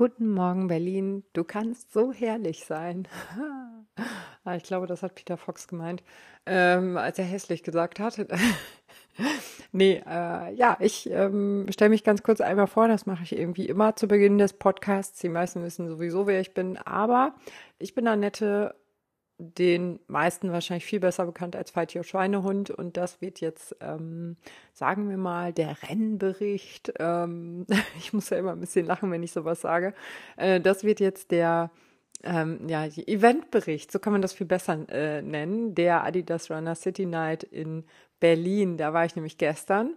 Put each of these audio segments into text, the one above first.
Guten Morgen, Berlin. Du kannst so herrlich sein. Ah, ich glaube, das hat Peter Fox gemeint, ähm, als er hässlich gesagt hat. nee, äh, ja, ich ähm, stelle mich ganz kurz einmal vor. Das mache ich irgendwie immer zu Beginn des Podcasts. Die meisten wissen sowieso, wer ich bin. Aber ich bin Annette den meisten wahrscheinlich viel besser bekannt als Feitio Schweinehund. Und das wird jetzt, ähm, sagen wir mal, der Rennbericht. Ähm, ich muss ja immer ein bisschen lachen, wenn ich sowas sage. Äh, das wird jetzt der ähm, ja, Eventbericht, so kann man das viel besser äh, nennen, der Adidas Runner City Night in Berlin. Da war ich nämlich gestern.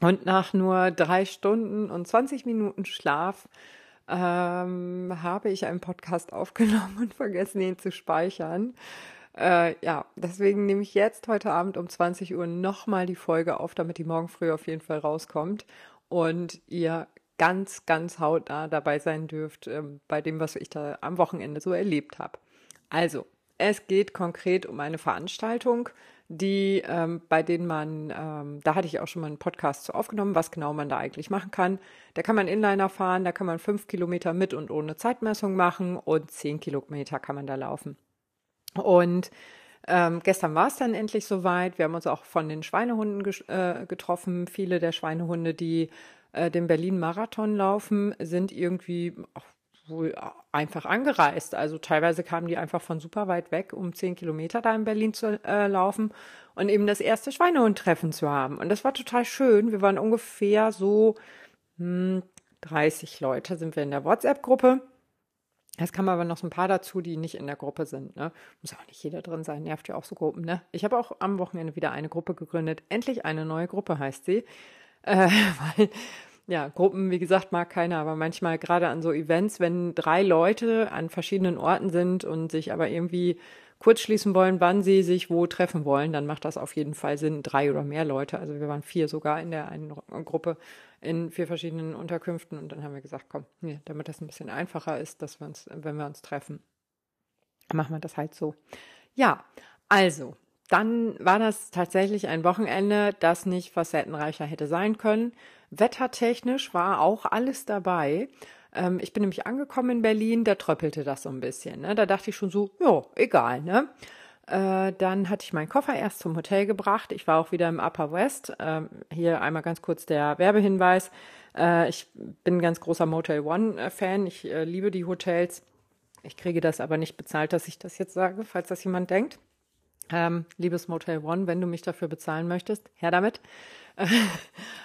Und nach nur drei Stunden und 20 Minuten Schlaf ähm, habe ich einen Podcast aufgenommen und vergessen, ihn zu speichern. Äh, ja, deswegen nehme ich jetzt heute Abend um 20 Uhr nochmal die Folge auf, damit die morgen früh auf jeden Fall rauskommt und ihr ganz, ganz hautnah dabei sein dürft ähm, bei dem, was ich da am Wochenende so erlebt habe. Also, es geht konkret um eine Veranstaltung, die ähm, bei denen man, ähm, da hatte ich auch schon mal einen Podcast zu aufgenommen, was genau man da eigentlich machen kann. Da kann man Inliner fahren, da kann man fünf Kilometer mit und ohne Zeitmessung machen und zehn Kilometer kann man da laufen. Und ähm, gestern war es dann endlich soweit. Wir haben uns auch von den Schweinehunden äh, getroffen. Viele der Schweinehunde, die äh, den Berlin-Marathon laufen, sind irgendwie wohl einfach angereist. Also teilweise kamen die einfach von super weit weg, um zehn Kilometer da in Berlin zu äh, laufen und eben das erste Schweinehund-Treffen zu haben. Und das war total schön. Wir waren ungefähr so hm, 30 Leute sind wir in der WhatsApp-Gruppe. Es kamen aber noch so ein paar dazu, die nicht in der Gruppe sind. Ne? Muss auch nicht jeder drin sein, nervt ja auch so Gruppen. Ne? Ich habe auch am Wochenende wieder eine Gruppe gegründet. Endlich eine neue Gruppe heißt sie. Äh, weil ja, Gruppen, wie gesagt, mag keiner, aber manchmal gerade an so Events, wenn drei Leute an verschiedenen Orten sind und sich aber irgendwie kurz schließen wollen, wann sie sich wo treffen wollen, dann macht das auf jeden Fall Sinn, drei oder mehr Leute. Also wir waren vier sogar in der einen Gruppe in vier verschiedenen Unterkünften und dann haben wir gesagt, komm, nee, damit das ein bisschen einfacher ist, dass wir uns, wenn wir uns treffen, machen wir das halt so. Ja, also, dann war das tatsächlich ein Wochenende, das nicht facettenreicher hätte sein können. Wettertechnisch war auch alles dabei. Ähm, ich bin nämlich angekommen in Berlin, da tröppelte das so ein bisschen. Ne? Da dachte ich schon so, ja, egal, ne? Äh, dann hatte ich meinen Koffer erst zum Hotel gebracht. Ich war auch wieder im Upper West. Ähm, hier einmal ganz kurz der Werbehinweis. Äh, ich bin ein ganz großer Motel One-Fan. Ich äh, liebe die Hotels. Ich kriege das aber nicht bezahlt, dass ich das jetzt sage, falls das jemand denkt. Ähm, liebes Motel One, wenn du mich dafür bezahlen möchtest, her damit.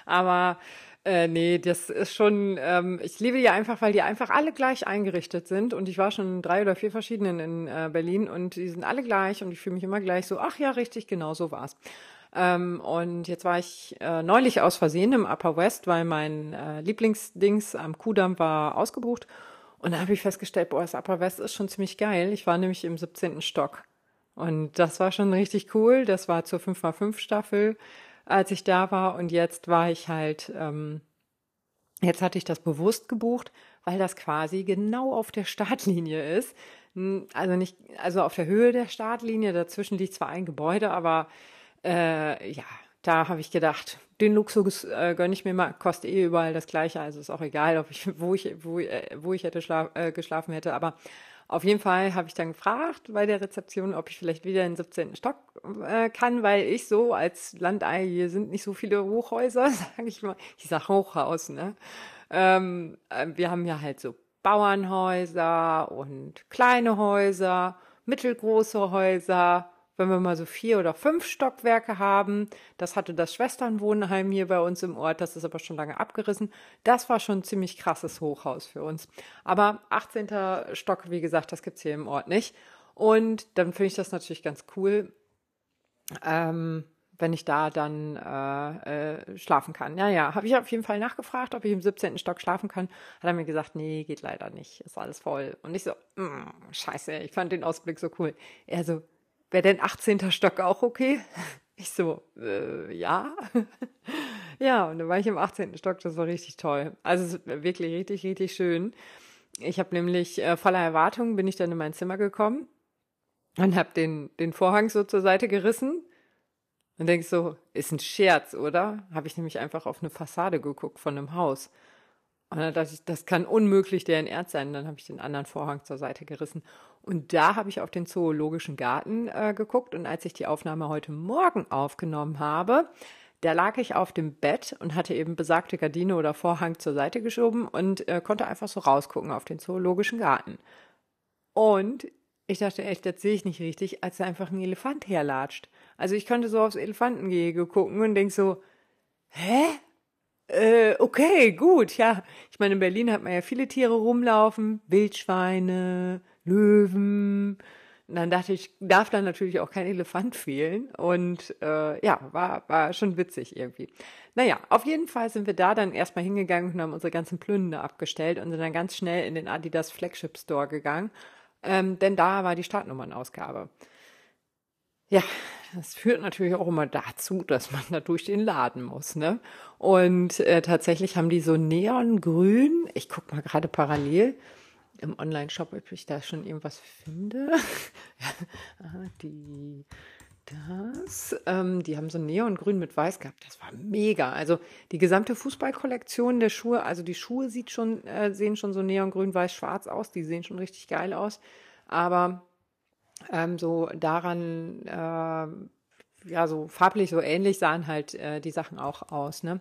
Aber äh, nee, das ist schon, ähm, ich liebe die einfach, weil die einfach alle gleich eingerichtet sind. Und ich war schon in drei oder vier verschiedenen in äh, Berlin und die sind alle gleich und ich fühle mich immer gleich so, ach ja, richtig, genau so war's. Ähm, und jetzt war ich äh, neulich aus Versehen im Upper West, weil mein äh, Lieblingsdings am Kudamm war ausgebucht. Und da habe ich festgestellt, boah, das Upper West ist schon ziemlich geil. Ich war nämlich im 17. Stock. Und das war schon richtig cool. Das war zur 5x5 Staffel als ich da war. Und jetzt war ich halt, ähm, jetzt hatte ich das bewusst gebucht, weil das quasi genau auf der Startlinie ist. Also nicht, also auf der Höhe der Startlinie. Dazwischen liegt zwar ein Gebäude, aber äh, ja, da habe ich gedacht, den Luxus äh, gönne ich mir mal, kostet eh überall das Gleiche, also ist auch egal, ob ich, wo ich, wo, äh, wo ich hätte schlaf, äh, geschlafen hätte. Aber auf jeden Fall habe ich dann gefragt bei der Rezeption, ob ich vielleicht wieder in den 17. Stock äh, kann, weil ich so als Landei, hier sind nicht so viele Hochhäuser, sage ich mal. Ich sage Hochhaus, ne? Ähm, äh, wir haben ja halt so Bauernhäuser und kleine Häuser, mittelgroße Häuser wenn wir mal so vier oder fünf Stockwerke haben. Das hatte das Schwesternwohnheim hier bei uns im Ort, das ist aber schon lange abgerissen. Das war schon ein ziemlich krasses Hochhaus für uns. Aber 18. Stock, wie gesagt, das gibt's hier im Ort nicht. Und dann finde ich das natürlich ganz cool, ähm, wenn ich da dann äh, äh, schlafen kann. Ja, ja, habe ich auf jeden Fall nachgefragt, ob ich im 17. Stock schlafen kann. Hat er mir gesagt, nee, geht leider nicht, ist alles voll. Und ich so, mm, scheiße, ich fand den Ausblick so cool. Er so, wäre denn 18. Stock auch okay? Ich so, äh, ja. ja, und dann war ich im 18. Stock, das war richtig toll. Also wirklich richtig, richtig schön. Ich habe nämlich äh, voller Erwartungen bin ich dann in mein Zimmer gekommen und habe den, den Vorhang so zur Seite gerissen und denk so, ist ein Scherz, oder? Habe ich nämlich einfach auf eine Fassade geguckt von einem Haus. Und dann dachte ich, das kann unmöglich deren Ernst sein. Und dann habe ich den anderen Vorhang zur Seite gerissen. Und da habe ich auf den Zoologischen Garten äh, geguckt. Und als ich die Aufnahme heute Morgen aufgenommen habe, da lag ich auf dem Bett und hatte eben besagte Gardine oder Vorhang zur Seite geschoben und äh, konnte einfach so rausgucken auf den Zoologischen Garten. Und ich dachte echt, das sehe ich nicht richtig, als da einfach ein Elefant herlatscht. Also ich konnte so aufs Elefantengehege gucken und denk so, hä? Äh, okay, gut, ja. Ich meine, in Berlin hat man ja viele Tiere rumlaufen, Wildschweine, Löwen. Und dann dachte ich, darf da natürlich auch kein Elefant fehlen. Und äh, ja, war, war schon witzig irgendwie. Naja, auf jeden Fall sind wir da dann erstmal hingegangen und haben unsere ganzen Plünder abgestellt und sind dann ganz schnell in den Adidas Flagship Store gegangen. Ähm, denn da war die Startnummernausgabe. Ja, das führt natürlich auch immer dazu, dass man da durch den Laden muss, ne? Und äh, tatsächlich haben die so neongrün, ich guck mal gerade parallel im Online-Shop, ob ich da schon irgendwas finde. ah, die, das, ähm, die haben so neongrün mit weiß gehabt. Das war mega. Also die gesamte Fußballkollektion der Schuhe, also die Schuhe sieht schon, äh, sehen schon so neongrün, weiß, schwarz aus. Die sehen schon richtig geil aus. Aber ähm, so daran, äh, ja, so farblich so ähnlich sahen halt äh, die Sachen auch aus, ne?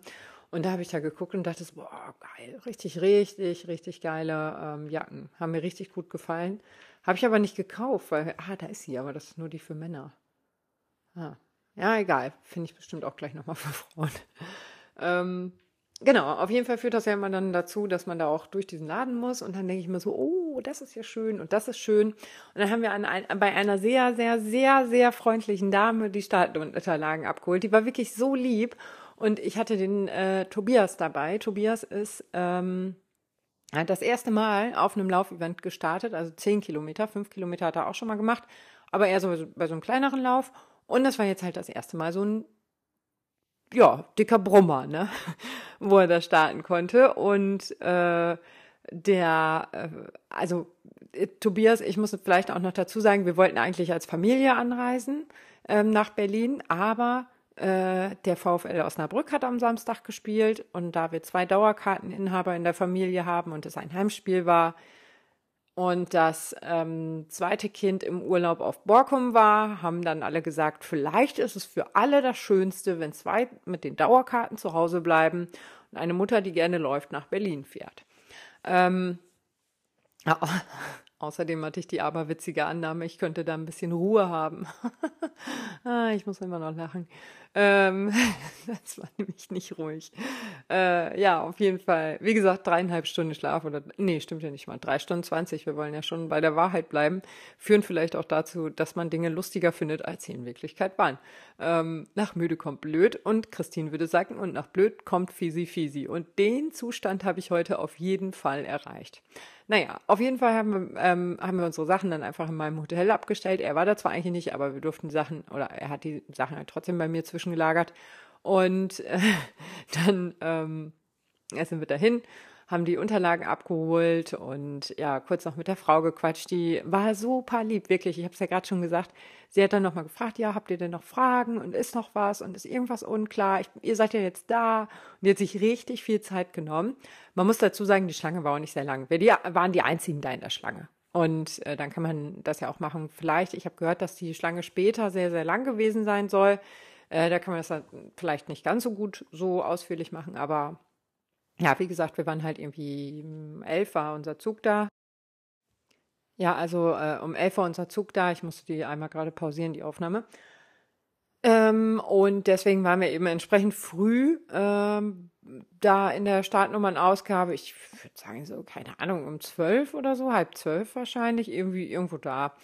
Und da habe ich da geguckt und dachte, boah, geil, richtig, richtig, richtig geile ähm, Jacken. Haben mir richtig gut gefallen. Habe ich aber nicht gekauft, weil, ah, da ist sie, aber das ist nur die für Männer. Ah. Ja, egal. Finde ich bestimmt auch gleich nochmal für Frauen. ähm, Genau, auf jeden Fall führt das ja immer dann dazu, dass man da auch durch diesen Laden muss und dann denke ich mir so, oh, das ist ja schön und das ist schön. Und dann haben wir an ein, bei einer sehr, sehr, sehr, sehr freundlichen Dame die Startunterlagen abgeholt. Die war wirklich so lieb und ich hatte den äh, Tobias dabei. Tobias ist ähm, hat das erste Mal auf einem Laufevent gestartet, also zehn Kilometer, fünf Kilometer hat er auch schon mal gemacht, aber eher so bei so einem kleineren Lauf. Und das war jetzt halt das erste Mal so ein ja, dicker Brummer, ne? wo er da starten konnte. Und äh, der, äh, also äh, Tobias, ich muss vielleicht auch noch dazu sagen, wir wollten eigentlich als Familie anreisen ähm, nach Berlin, aber äh, der VfL Osnabrück hat am Samstag gespielt und da wir zwei Dauerkarteninhaber in der Familie haben und es ein Heimspiel war, und das ähm, zweite Kind im Urlaub auf Borkum war, haben dann alle gesagt, vielleicht ist es für alle das Schönste, wenn zwei mit den Dauerkarten zu Hause bleiben und eine Mutter, die gerne läuft, nach Berlin fährt. Ähm, ja, außerdem hatte ich die aberwitzige Annahme, ich könnte da ein bisschen Ruhe haben. ah, ich muss immer noch lachen. Ähm, das war nämlich nicht ruhig. Äh, ja, auf jeden Fall. Wie gesagt, dreieinhalb Stunden Schlaf oder, nee, stimmt ja nicht mal. Drei Stunden zwanzig. Wir wollen ja schon bei der Wahrheit bleiben. Führen vielleicht auch dazu, dass man Dinge lustiger findet, als sie in Wirklichkeit waren. Ähm, nach müde kommt blöd und Christine würde sagen, und nach blöd kommt fisi fisi. Und den Zustand habe ich heute auf jeden Fall erreicht. Naja, auf jeden Fall haben wir, ähm, haben wir unsere Sachen dann einfach in meinem Hotel abgestellt. Er war da zwar eigentlich nicht, aber wir durften Sachen, oder er hat die Sachen halt trotzdem bei mir zwischengelagert. Und äh, dann ähm, sind wir dahin haben die Unterlagen abgeholt und ja, kurz noch mit der Frau gequatscht. Die war super lieb, wirklich. Ich habe es ja gerade schon gesagt. Sie hat dann nochmal gefragt, ja, habt ihr denn noch Fragen und ist noch was und ist irgendwas unklar? Ich, ihr seid ja jetzt da und die hat sich richtig viel Zeit genommen. Man muss dazu sagen, die Schlange war auch nicht sehr lang. Wir die, waren die einzigen da in der Schlange. Und äh, dann kann man das ja auch machen. Vielleicht, ich habe gehört, dass die Schlange später sehr, sehr lang gewesen sein soll. Äh, da kann man das dann vielleicht nicht ganz so gut so ausführlich machen, aber ja, wie gesagt, wir waren halt irgendwie um elf war unser Zug da. Ja, also äh, um elf war unser Zug da. Ich musste die einmal gerade pausieren, die Aufnahme. Ähm, und deswegen waren wir eben entsprechend früh ähm, da in der Startnummernausgabe. Ich würde sagen, so, keine Ahnung, um zwölf oder so, halb zwölf wahrscheinlich, irgendwie irgendwo da.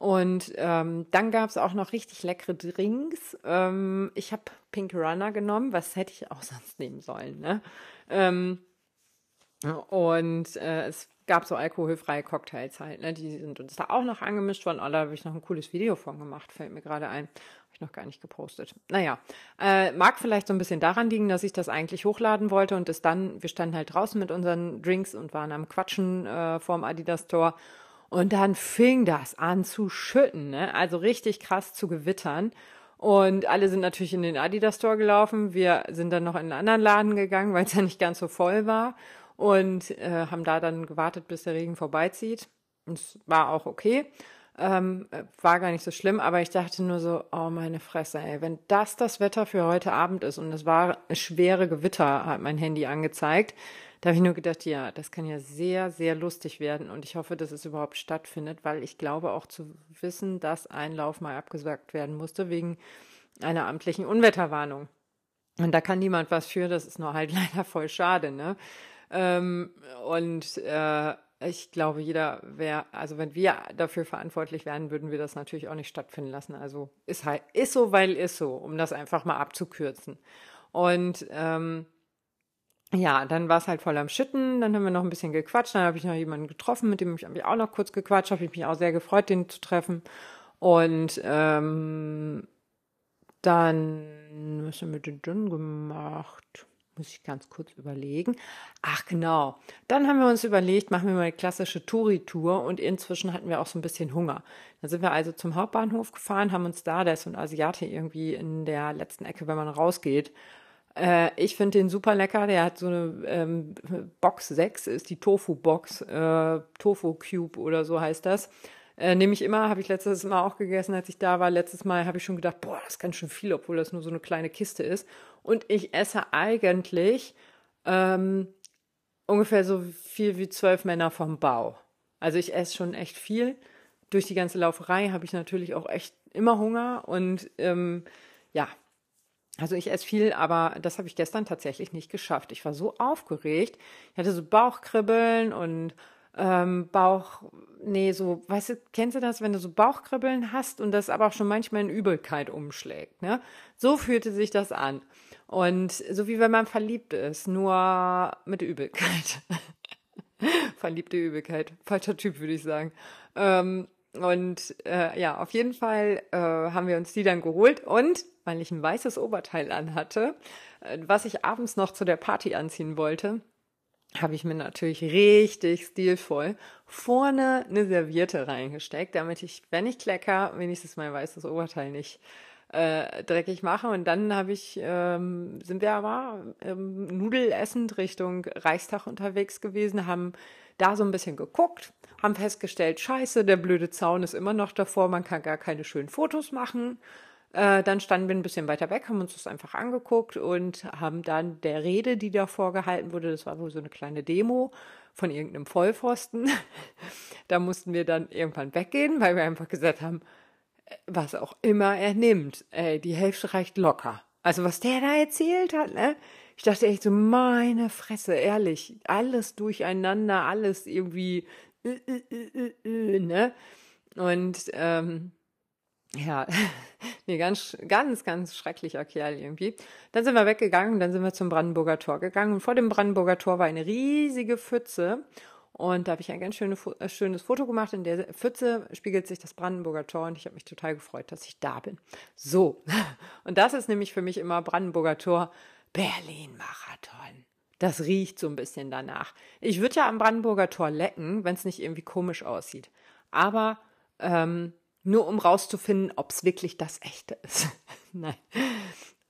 Und ähm, dann gab es auch noch richtig leckere Drinks. Ähm, ich habe Pink Runner genommen, was hätte ich auch sonst nehmen sollen, ne? Ähm, und äh, es gab so alkoholfreie Cocktails halt, ne? Die sind uns da auch noch angemischt worden. Oh, da habe ich noch ein cooles Video von gemacht, fällt mir gerade ein. Habe ich noch gar nicht gepostet. Naja, äh, mag vielleicht so ein bisschen daran liegen, dass ich das eigentlich hochladen wollte und es dann, wir standen halt draußen mit unseren Drinks und waren am Quatschen äh, vorm Adidas Store. Und dann fing das an zu schütten, ne? Also richtig krass zu gewittern. Und alle sind natürlich in den Adidas Store gelaufen. Wir sind dann noch in einen anderen Laden gegangen, weil es ja nicht ganz so voll war. und äh, haben da dann gewartet, bis der Regen vorbeizieht. Und es war auch okay. Ähm, war gar nicht so schlimm, aber ich dachte nur so, oh meine Fresse, ey, wenn das das Wetter für heute Abend ist und es war schwere Gewitter, hat mein Handy angezeigt, da habe ich nur gedacht, ja, das kann ja sehr, sehr lustig werden und ich hoffe, dass es überhaupt stattfindet, weil ich glaube auch zu wissen, dass ein Lauf mal abgesagt werden musste wegen einer amtlichen Unwetterwarnung. Und da kann niemand was für, das ist nur halt leider voll schade, ne? Ähm, und äh, ich glaube, jeder wäre, also wenn wir dafür verantwortlich wären, würden wir das natürlich auch nicht stattfinden lassen. Also ist halt, ist so, weil ist so, um das einfach mal abzukürzen. Und ähm, ja, dann war es halt voll am Schütten, dann haben wir noch ein bisschen gequatscht, dann habe ich noch jemanden getroffen, mit dem ich auch noch kurz gequatscht, habe ich mich auch sehr gefreut, den zu treffen. Und ähm, dann, was haben wir denn dann gemacht? Muss ich ganz kurz überlegen. Ach genau. Dann haben wir uns überlegt, machen wir mal eine klassische Touri-Tour und inzwischen hatten wir auch so ein bisschen Hunger. Dann sind wir also zum Hauptbahnhof gefahren, haben uns da, da ist so ein Asiate irgendwie in der letzten Ecke, wenn man rausgeht. Äh, ich finde den super lecker. Der hat so eine ähm, Box 6, ist die Tofu-Box, äh, Tofu-Cube oder so heißt das. Äh, Nehme ich immer, habe ich letztes Mal auch gegessen, als ich da war. Letztes Mal habe ich schon gedacht, boah, das ist ganz schön viel, obwohl das nur so eine kleine Kiste ist. Und ich esse eigentlich ähm, ungefähr so viel wie zwölf Männer vom Bau. Also ich esse schon echt viel. Durch die ganze Lauferei habe ich natürlich auch echt immer Hunger und ähm, ja, also ich esse viel, aber das habe ich gestern tatsächlich nicht geschafft. Ich war so aufgeregt. Ich hatte so Bauchkribbeln und ähm, Bauch, nee, so, weißt du, kennst du das, wenn du so Bauchkribbeln hast und das aber auch schon manchmal in Übelkeit umschlägt, ne? So fühlte sich das an. Und so wie wenn man verliebt ist, nur mit Übelkeit. Verliebte Übelkeit. Falscher Typ, würde ich sagen. Ähm, und äh, ja, auf jeden Fall äh, haben wir uns die dann geholt und weil ich ein weißes Oberteil anhatte, äh, was ich abends noch zu der Party anziehen wollte, habe ich mir natürlich richtig stilvoll vorne eine Serviette reingesteckt, damit ich, wenn ich klecker, wenigstens mein weißes Oberteil nicht äh, dreckig mache. Und dann habe ich, ähm, sind wir aber ähm, nudelessend Richtung Reichstag unterwegs gewesen, haben da so ein bisschen geguckt, haben festgestellt, scheiße, der blöde Zaun ist immer noch davor, man kann gar keine schönen Fotos machen. Äh, dann standen wir ein bisschen weiter weg, haben uns das einfach angeguckt und haben dann der Rede, die davor gehalten wurde, das war wohl so eine kleine Demo von irgendeinem Vollpfosten. da mussten wir dann irgendwann weggehen, weil wir einfach gesagt haben, äh, was auch immer er nimmt, ey, die Hälfte reicht locker. Also was der da erzählt hat, ne? Ich dachte echt so, meine Fresse, ehrlich, alles durcheinander, alles irgendwie, äh, äh, äh, ne? Und ähm, ja, nee, ganz, ganz, ganz schrecklicher Kerl irgendwie. Dann sind wir weggegangen, dann sind wir zum Brandenburger Tor gegangen und vor dem Brandenburger Tor war eine riesige Pfütze und da habe ich ein ganz schöne, äh, schönes Foto gemacht. In der Pfütze spiegelt sich das Brandenburger Tor und ich habe mich total gefreut, dass ich da bin. So, und das ist nämlich für mich immer Brandenburger Tor Berlin-Marathon. Das riecht so ein bisschen danach. Ich würde ja am Brandenburger Tor lecken, wenn es nicht irgendwie komisch aussieht. Aber ähm, nur um rauszufinden, ob es wirklich das echte ist. Nein.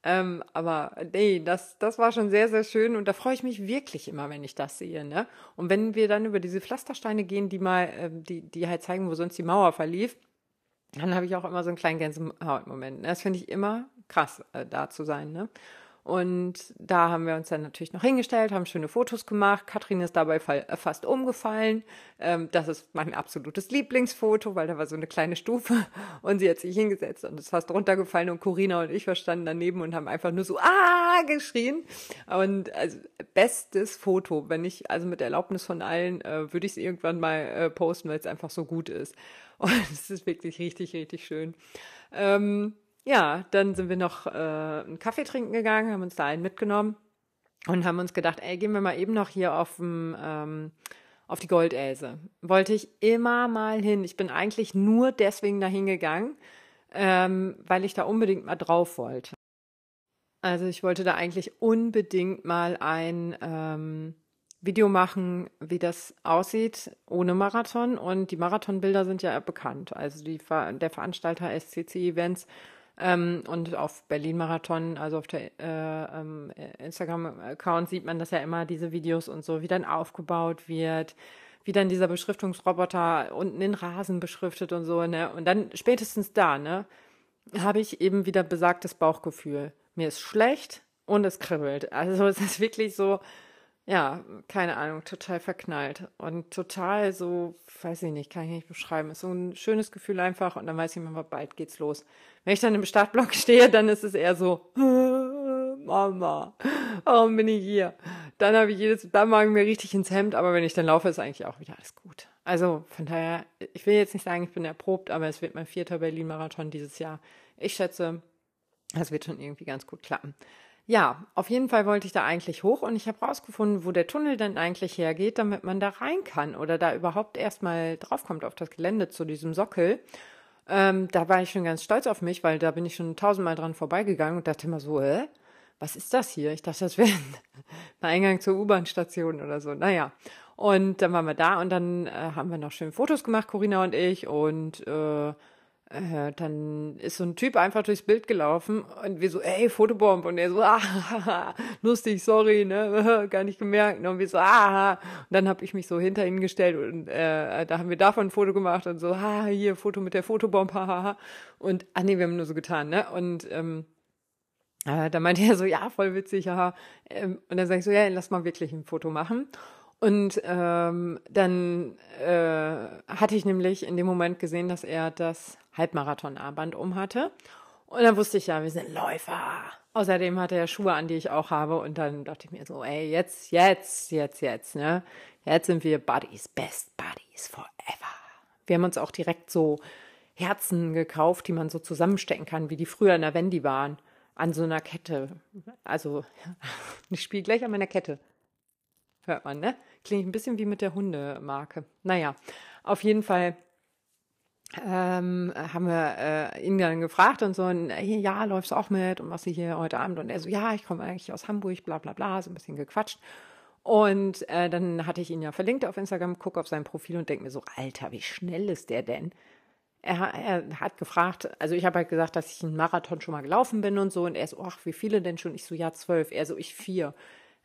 Ähm, aber nee, das, das war schon sehr, sehr schön und da freue ich mich wirklich immer, wenn ich das sehe. Ne? Und wenn wir dann über diese Pflastersteine gehen, die mal, äh, die, die halt zeigen, wo sonst die Mauer verlief, dann habe ich auch immer so einen kleinen Gänsehaut-Moment. Ne? Das finde ich immer krass, äh, da zu sein. Ne? Und da haben wir uns dann natürlich noch hingestellt, haben schöne Fotos gemacht. Katrin ist dabei äh, fast umgefallen. Ähm, das ist mein absolutes Lieblingsfoto, weil da war so eine kleine Stufe und sie hat sich hingesetzt und ist fast runtergefallen und Corina und ich verstanden daneben und haben einfach nur so ah geschrien. Und also bestes Foto, wenn ich also mit Erlaubnis von allen äh, würde ich es irgendwann mal äh, posten, weil es einfach so gut ist. Und es ist wirklich richtig, richtig schön. Ähm, ja, dann sind wir noch äh, einen Kaffee trinken gegangen, haben uns da einen mitgenommen und haben uns gedacht, ey, gehen wir mal eben noch hier auf, dem, ähm, auf die Goldelse. Wollte ich immer mal hin. Ich bin eigentlich nur deswegen dahin gegangen, ähm, weil ich da unbedingt mal drauf wollte. Also ich wollte da eigentlich unbedingt mal ein ähm, Video machen, wie das aussieht ohne Marathon. Und die Marathonbilder sind ja bekannt. Also die, der Veranstalter SCC Events Ähm, und auf Berlin Marathon, also auf der äh, ähm, Instagram-Account, sieht man das ja immer, diese Videos und so, wie dann aufgebaut wird, wie dann dieser Beschriftungsroboter unten den Rasen beschriftet und so, ne? Und dann spätestens da, ne, habe ich eben wieder besagtes Bauchgefühl. Mir ist schlecht und es kribbelt. Also es ist wirklich so, ja, keine Ahnung, total verknallt und total so, weiß ich nicht, kann ich nicht beschreiben. Ist so ein schönes Gefühl einfach und dann weiß ich immer, bald geht's los. Wenn ich dann im Startblock stehe, dann ist es eher so, Mama, warum bin ich hier? Dann habe ich jedes, dann ich mir richtig ins Hemd, aber wenn ich dann laufe, ist eigentlich auch wieder alles gut. Also von daher, ich will jetzt nicht sagen, ich bin erprobt, aber es wird mein vierter Berlin-Marathon dieses Jahr. Ich schätze, es wird schon irgendwie ganz gut klappen. Ja, auf jeden Fall wollte ich da eigentlich hoch und ich habe rausgefunden, wo der Tunnel denn eigentlich hergeht, damit man da rein kann oder da überhaupt erstmal draufkommt auf das Gelände zu diesem Sockel. Ähm, da war ich schon ganz stolz auf mich, weil da bin ich schon tausendmal dran vorbeigegangen und dachte immer so, hä? Was ist das hier? Ich dachte, das wäre ein Eingang zur U-Bahn-Station oder so. Naja. Und dann waren wir da und dann äh, haben wir noch schön Fotos gemacht, Corinna und ich, und äh, äh, dann ist so ein Typ einfach durchs Bild gelaufen und wir so, ey, Fotobomb. Und er so, ah, lustig, sorry, ne, gar nicht gemerkt. Und wir so, ah, und dann habe ich mich so hinter ihn gestellt und äh, da haben wir davon ein Foto gemacht und so, ah, hier, Foto mit der Fotobomb, hahaha. Und, ah nee, wir haben nur so getan, ne? Und ähm, äh, da meinte er so, ja, voll witzig, haha. Ähm, und dann sage ich so, ja, lass mal wirklich ein Foto machen. Und ähm, dann äh, hatte ich nämlich in dem Moment gesehen, dass er das Halbmarathon-Armband um hatte. Und dann wusste ich ja, wir sind Läufer. Außerdem hatte er Schuhe an, die ich auch habe. Und dann dachte ich mir so, ey, jetzt, jetzt, jetzt, jetzt, ne? Jetzt sind wir Buddies, Best Buddies forever. Wir haben uns auch direkt so Herzen gekauft, die man so zusammenstecken kann, wie die früher in der Wendy waren. An so einer Kette. Also, ich spiele gleich an meiner Kette. Hört man, ne? Klingt ein bisschen wie mit der Hundemarke. Naja, auf jeden Fall ähm, haben wir äh, ihn dann gefragt und so, und, hey, ja, läufst du auch mit und was sie hier heute Abend? Und er so, ja, ich komme eigentlich aus Hamburg, bla bla bla, so ein bisschen gequatscht. Und äh, dann hatte ich ihn ja verlinkt auf Instagram, gucke auf sein Profil und denke mir so, Alter, wie schnell ist der denn? Er, er hat gefragt, also ich habe halt gesagt, dass ich einen Marathon schon mal gelaufen bin und so. Und er so, ach, wie viele denn schon? Ich so, ja, zwölf. Er so, ich vier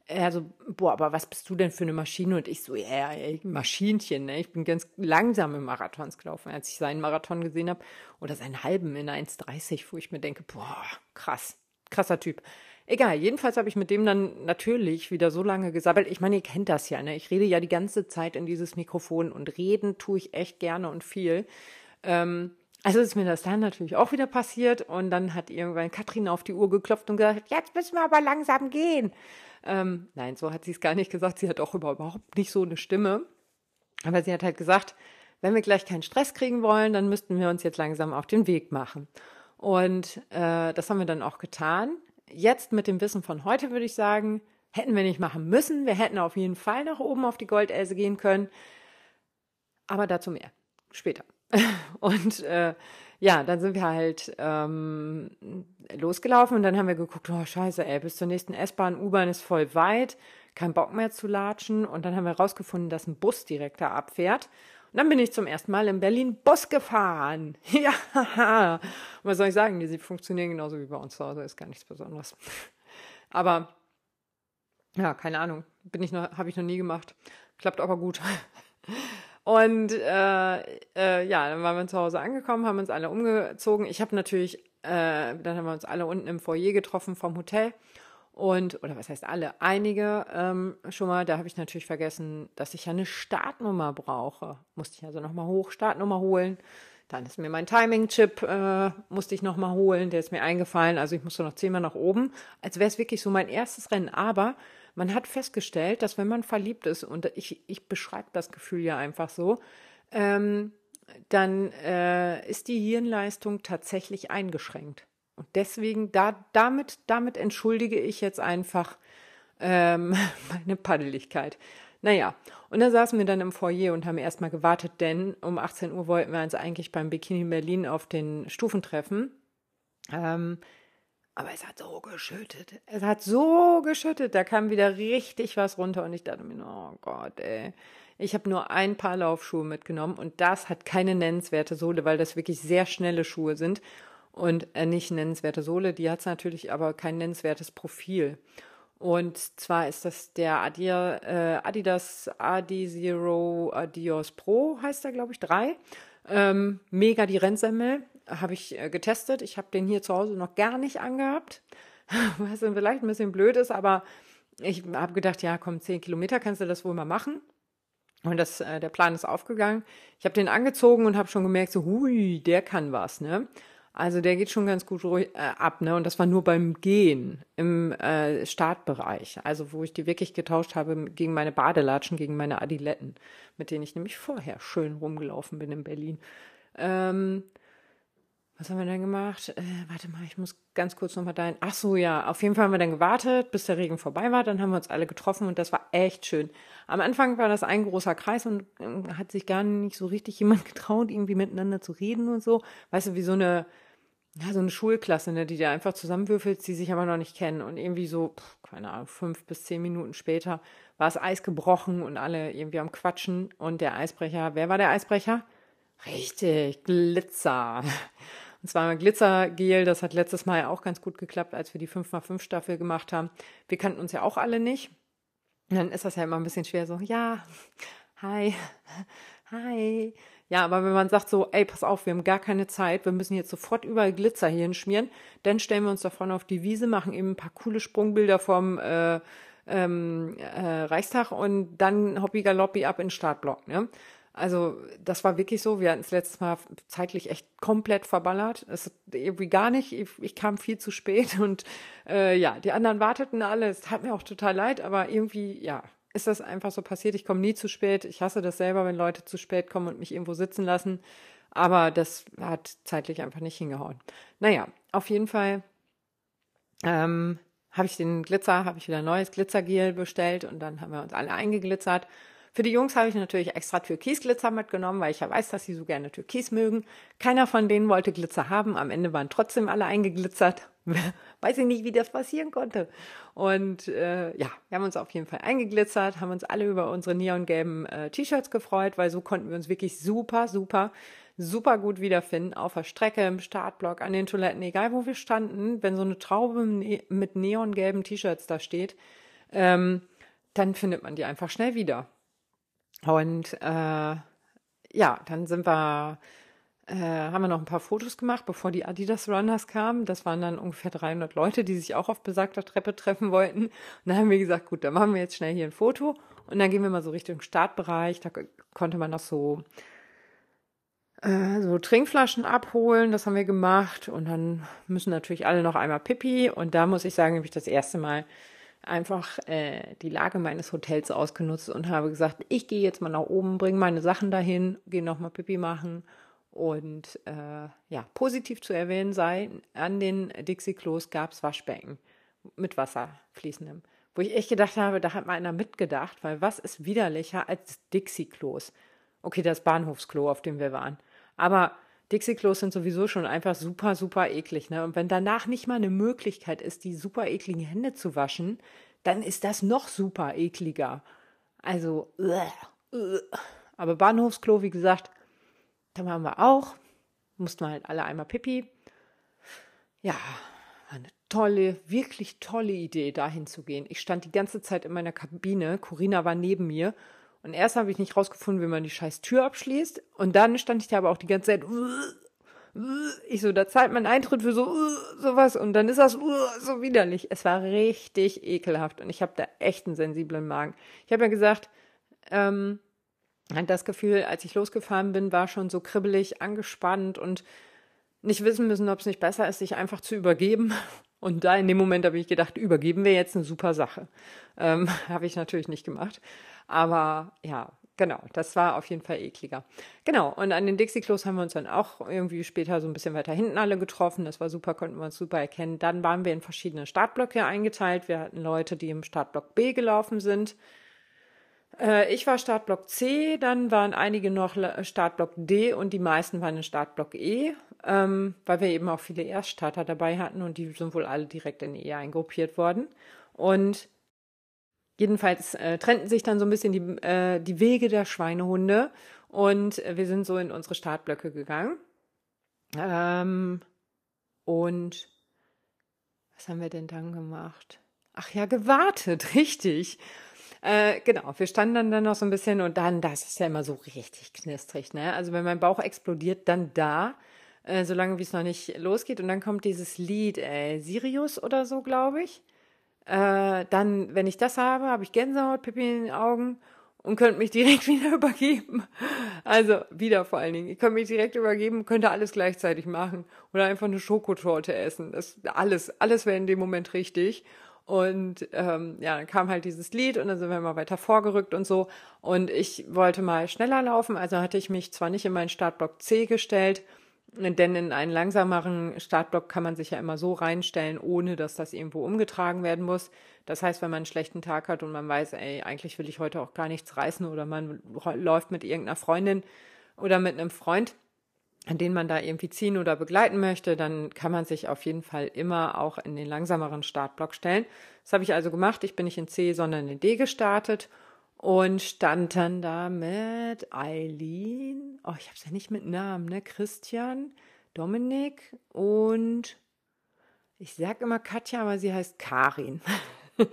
er so, boah, aber was bist du denn für eine Maschine? Und ich so, ja, ey, Maschinchen, ne? Ich bin ganz langsam im Marathons gelaufen, als ich seinen Marathon gesehen habe. Oder seinen halben in 1,30, wo ich mir denke, boah, krass, krasser Typ. Egal, jedenfalls habe ich mit dem dann natürlich wieder so lange gesabbelt. Ich meine, ihr kennt das ja, ne? Ich rede ja die ganze Zeit in dieses Mikrofon und reden tue ich echt gerne und viel. Ähm, also ist mir das dann natürlich auch wieder passiert und dann hat irgendwann Katrin auf die Uhr geklopft und gesagt, jetzt müssen wir aber langsam gehen. Ähm, nein, so hat sie es gar nicht gesagt. Sie hat auch überhaupt nicht so eine Stimme. Aber sie hat halt gesagt, wenn wir gleich keinen Stress kriegen wollen, dann müssten wir uns jetzt langsam auf den Weg machen. Und äh, das haben wir dann auch getan. Jetzt mit dem Wissen von heute würde ich sagen, hätten wir nicht machen müssen. Wir hätten auf jeden Fall nach oben auf die Goldelse gehen können. Aber dazu mehr. Später. Und äh, ja, dann sind wir halt ähm, losgelaufen und dann haben wir geguckt, oh scheiße, ey, bis zur nächsten S-Bahn, U-Bahn ist voll weit, kein Bock mehr zu latschen. Und dann haben wir rausgefunden, dass ein Bus direkt da abfährt. Und dann bin ich zum ersten Mal in Berlin Bus gefahren. Ja, was soll ich sagen? Die funktionieren genauso wie bei uns zu Hause, ist gar nichts Besonderes. Aber ja, keine Ahnung, bin ich noch, habe ich noch nie gemacht. Klappt aber gut. Und äh, äh, ja, dann waren wir zu Hause angekommen, haben uns alle umgezogen. Ich habe natürlich, äh, dann haben wir uns alle unten im Foyer getroffen vom Hotel. Und, oder was heißt alle? Einige ähm, schon mal, da habe ich natürlich vergessen, dass ich ja eine Startnummer brauche. Musste ich also nochmal hoch, Startnummer holen. Dann ist mir mein Timing-Chip, äh, musste ich nochmal holen, der ist mir eingefallen. Also ich musste noch zehnmal nach oben, als wäre es wirklich so mein erstes Rennen. Aber man hat festgestellt, dass wenn man verliebt ist, und ich, ich beschreibe das Gefühl ja einfach so, ähm, dann äh, ist die Hirnleistung tatsächlich eingeschränkt. Und deswegen, da, damit, damit entschuldige ich jetzt einfach ähm, meine Paddeligkeit. Naja, und da saßen wir dann im Foyer und haben erstmal gewartet, denn um 18 Uhr wollten wir uns eigentlich beim Bikini Berlin auf den Stufen treffen. Ähm, aber es hat so geschüttet. Es hat so geschüttet. Da kam wieder richtig was runter und ich dachte mir, oh Gott, ey. Ich habe nur ein paar Laufschuhe mitgenommen und das hat keine nennenswerte Sohle, weil das wirklich sehr schnelle Schuhe sind. und äh, nicht nennenswerte Sohle. Die hat natürlich aber kein nennenswertes Profil. Und zwar ist das der Adia, äh, Adidas Adi Zero Adios Pro, heißt er, glaube ich, 3. Ähm, mega die Rennsemmel, habe ich äh, getestet. Ich habe den hier zu Hause noch gar nicht angehabt, was dann vielleicht ein bisschen blöd ist, aber ich habe gedacht, ja, komm, 10 Kilometer kannst du das wohl mal machen. Und das, äh, der Plan ist aufgegangen. Ich habe den angezogen und habe schon gemerkt, so, hui, der kann was, ne? Also der geht schon ganz gut ruhig, äh, ab, ne? Und das war nur beim Gehen im äh, Startbereich. Also wo ich die wirklich getauscht habe gegen meine Badelatschen, gegen meine Adiletten, mit denen ich nämlich vorher schön rumgelaufen bin in Berlin. Ähm, was haben wir denn gemacht? Äh, warte mal, ich muss ganz kurz nochmal dein. Ach so, ja, auf jeden Fall haben wir dann gewartet, bis der Regen vorbei war. Dann haben wir uns alle getroffen und das war echt schön. Am Anfang war das ein großer Kreis und äh, hat sich gar nicht so richtig jemand getraut, irgendwie miteinander zu reden und so. Weißt du, wie so eine, ja, so eine Schulklasse, ne, die da einfach zusammenwürfelt, die sich aber noch nicht kennen. Und irgendwie so, pff, keine Ahnung, fünf bis zehn Minuten später war das Eis gebrochen und alle irgendwie am Quatschen. Und der Eisbrecher, wer war der Eisbrecher? Richtig, Glitzer. Und zwar Glitzergel, das hat letztes Mal auch ganz gut geklappt, als wir die 5x5 Staffel gemacht haben. Wir kannten uns ja auch alle nicht. Und dann ist das ja immer ein bisschen schwer, so, ja, hi, hi. Ja, aber wenn man sagt so, ey, pass auf, wir haben gar keine Zeit, wir müssen jetzt sofort überall Glitzer hier hinschmieren, dann stellen wir uns da vorne auf die Wiese, machen eben ein paar coole Sprungbilder vom äh, ähm, äh, Reichstag und dann Hobby Galoppi ab in den Startblock. Ne? Also das war wirklich so. Wir hatten es letztes Mal zeitlich echt komplett verballert. Es irgendwie gar nicht. Ich, ich kam viel zu spät und äh, ja, die anderen warteten alle. Es tat mir auch total leid, aber irgendwie ja ist das einfach so passiert. Ich komme nie zu spät. Ich hasse das selber, wenn Leute zu spät kommen und mich irgendwo sitzen lassen. Aber das hat zeitlich einfach nicht hingehauen. Naja, auf jeden Fall ähm, habe ich den Glitzer, habe ich wieder neues Glitzergel bestellt und dann haben wir uns alle eingeglitzert. Für die Jungs habe ich natürlich extra Türkisglitzer mitgenommen, weil ich ja weiß, dass sie so gerne Türkis mögen. Keiner von denen wollte Glitzer haben. Am Ende waren trotzdem alle eingeglitzert. weiß ich nicht, wie das passieren konnte. Und äh, ja, wir haben uns auf jeden Fall eingeglitzert, haben uns alle über unsere neongelben äh, T-Shirts gefreut, weil so konnten wir uns wirklich super, super, super gut wiederfinden auf der Strecke, im Startblock, an den Toiletten, egal wo wir standen. Wenn so eine Traube mit neongelben T-Shirts da steht, ähm, dann findet man die einfach schnell wieder. Und äh, ja, dann sind wir, äh, haben wir noch ein paar Fotos gemacht, bevor die Adidas Runners kamen. Das waren dann ungefähr 300 Leute, die sich auch auf besagter Treppe treffen wollten. Und dann haben wir gesagt, gut, dann machen wir jetzt schnell hier ein Foto. Und dann gehen wir mal so Richtung Startbereich. Da konnte man noch so äh, so Trinkflaschen abholen, das haben wir gemacht und dann müssen natürlich alle noch einmal Pipi und da muss ich sagen, habe ich das erste Mal einfach äh, die Lage meines Hotels ausgenutzt und habe gesagt, ich gehe jetzt mal nach oben, bringe meine Sachen dahin, gehe nochmal Pipi machen. Und äh, ja, positiv zu erwähnen sei, an den Dixie-Klos gab es Waschbecken mit Wasser fließendem. Wo ich echt gedacht habe, da hat mal einer mitgedacht, weil was ist widerlicher als Dixie-Klos? Okay, das Bahnhofsklo, auf dem wir waren. Aber Dixie-Klos sind sowieso schon einfach super, super eklig. Ne? Und wenn danach nicht mal eine Möglichkeit ist, die super ekligen Hände zu waschen, dann ist das noch super ekliger. Also, aber Bahnhofsklo, wie gesagt, da waren wir auch. Mussten wir halt alle einmal pipi. Ja, eine tolle, wirklich tolle Idee, dahin zu gehen. Ich stand die ganze Zeit in meiner Kabine. Corinna war neben mir und erst habe ich nicht rausgefunden, wie man die scheiß Tür abschließt. Und dann stand ich da aber auch die ganze Zeit. Ich so, da zahlt man Eintritt für so sowas und dann ist das so widerlich. Es war richtig ekelhaft und ich habe da echt einen sensiblen Magen. Ich habe ja gesagt, ähm, das Gefühl, als ich losgefahren bin, war schon so kribbelig, angespannt und nicht wissen müssen, ob es nicht besser ist, sich einfach zu übergeben. Und da in dem Moment habe ich gedacht, übergeben wir jetzt eine super Sache. Ähm, habe ich natürlich nicht gemacht. Aber ja, genau, das war auf jeden Fall ekliger. Genau, und an den Dixie-Klos haben wir uns dann auch irgendwie später so ein bisschen weiter hinten alle getroffen. Das war super, konnten wir uns super erkennen. Dann waren wir in verschiedene Startblöcke eingeteilt. Wir hatten Leute, die im Startblock B gelaufen sind. Äh, ich war Startblock C, dann waren einige noch Startblock D und die meisten waren in Startblock E, ähm, weil wir eben auch viele Erststarter dabei hatten und die sind wohl alle direkt in E eingruppiert worden. Und Jedenfalls äh, trennten sich dann so ein bisschen die, äh, die Wege der Schweinehunde und wir sind so in unsere Startblöcke gegangen. Ähm, Und was haben wir denn dann gemacht? Ach ja, gewartet, richtig. Äh, genau, wir standen dann, dann noch so ein bisschen und dann, das ist ja immer so richtig knistrig, ne? Also wenn mein Bauch explodiert, dann da, äh, solange wie es noch nicht losgeht. Und dann kommt dieses Lied, ey, Sirius oder so, glaube ich. Äh, dann, wenn ich das habe, habe ich Gänsehaut, Pipi in den Augen und könnte mich direkt wieder übergeben. Also wieder vor allen Dingen. Ich könnte mich direkt übergeben, könnte alles gleichzeitig machen oder einfach eine Schokotorte essen. Das alles, alles wäre in dem Moment richtig. Und ähm, ja, dann kam halt dieses Lied und dann sind wir mal weiter vorgerückt und so. Und ich wollte mal schneller laufen, also hatte ich mich zwar nicht in meinen Startblock C gestellt, denn in einen langsameren Startblock kann man sich ja immer so reinstellen, ohne dass das irgendwo umgetragen werden muss. Das heißt, wenn man einen schlechten Tag hat und man weiß, ey, eigentlich will ich heute auch gar nichts reißen oder man läuft mit irgendeiner Freundin oder mit einem Freund, an den man da irgendwie ziehen oder begleiten möchte, dann kann man sich auf jeden Fall immer auch in den langsameren Startblock stellen. Das habe ich also gemacht. Ich bin nicht in C, sondern in D gestartet und stand dann da mit Eileen, oh, ich habe es ja nicht mit Namen, ne? Christian, Dominik und ich sag immer Katja, aber sie heißt Karin.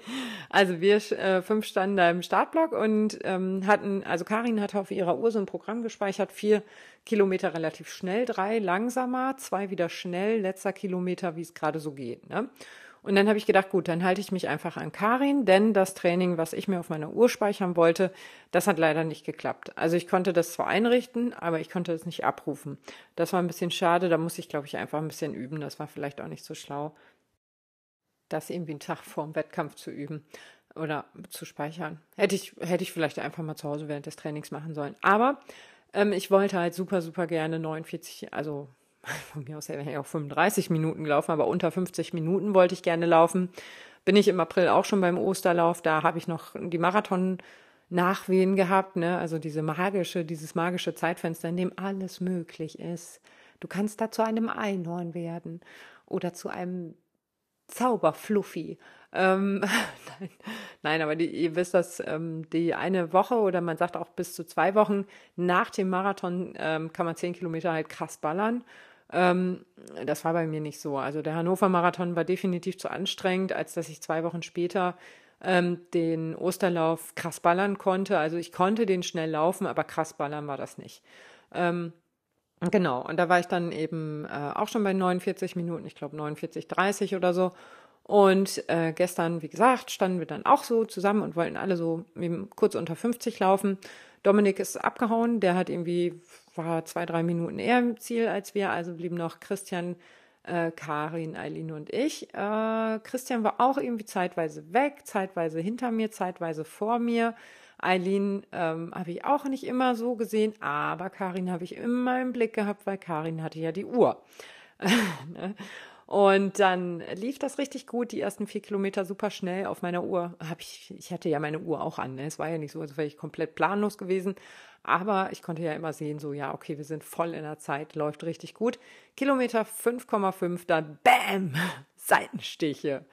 also wir äh, fünf standen da im Startblock und ähm, hatten, also Karin hatte auf ihrer Uhr so ein Programm gespeichert, vier Kilometer relativ schnell, drei langsamer, zwei wieder schnell, letzter Kilometer, wie es gerade so geht. Ne? Und dann habe ich gedacht, gut, dann halte ich mich einfach an Karin, denn das Training, was ich mir auf meiner Uhr speichern wollte, das hat leider nicht geklappt. Also ich konnte das zwar einrichten, aber ich konnte es nicht abrufen. Das war ein bisschen schade, da muss ich, glaube ich, einfach ein bisschen üben. Das war vielleicht auch nicht so schlau, das irgendwie einen Tag vor dem Wettkampf zu üben oder zu speichern. Hätte ich, hätte ich vielleicht einfach mal zu Hause während des Trainings machen sollen. Aber ähm, ich wollte halt super, super gerne 49, also von mir aus hätte ich auch 35 Minuten gelaufen, aber unter 50 Minuten wollte ich gerne laufen. Bin ich im April auch schon beim Osterlauf, da habe ich noch die Marathon Nachwehen gehabt, ne? Also diese magische, dieses magische Zeitfenster, in dem alles möglich ist. Du kannst da zu einem Einhorn werden oder zu einem Zauberfluffy. Ähm, nein, nein, aber die, ihr wisst das, ähm, die eine Woche oder man sagt auch bis zu zwei Wochen nach dem Marathon ähm, kann man zehn Kilometer halt krass ballern. Ähm, das war bei mir nicht so. Also der Hannover Marathon war definitiv zu anstrengend, als dass ich zwei Wochen später ähm, den Osterlauf krass ballern konnte. Also ich konnte den schnell laufen, aber krass ballern war das nicht. Ähm, genau, und da war ich dann eben äh, auch schon bei 49 Minuten, ich glaube 49, 30 oder so. Und äh, gestern, wie gesagt, standen wir dann auch so zusammen und wollten alle so kurz unter 50 laufen. Dominik ist abgehauen, der hat irgendwie war zwei, drei Minuten eher im Ziel als wir, also blieben noch Christian, äh, Karin, Eileen und ich. Äh, Christian war auch irgendwie zeitweise weg, zeitweise hinter mir, zeitweise vor mir. Eileen ähm, habe ich auch nicht immer so gesehen, aber Karin habe ich immer im Blick gehabt, weil Karin hatte ja die Uhr. Ne? Und dann lief das richtig gut, die ersten vier Kilometer super schnell auf meiner Uhr. Hab ich, ich hatte ja meine Uhr auch an. Ne? Es war ja nicht so, als wäre ich komplett planlos gewesen. Aber ich konnte ja immer sehen, so, ja, okay, wir sind voll in der Zeit, läuft richtig gut. Kilometer 5,5, dann BÄM! Seitenstiche.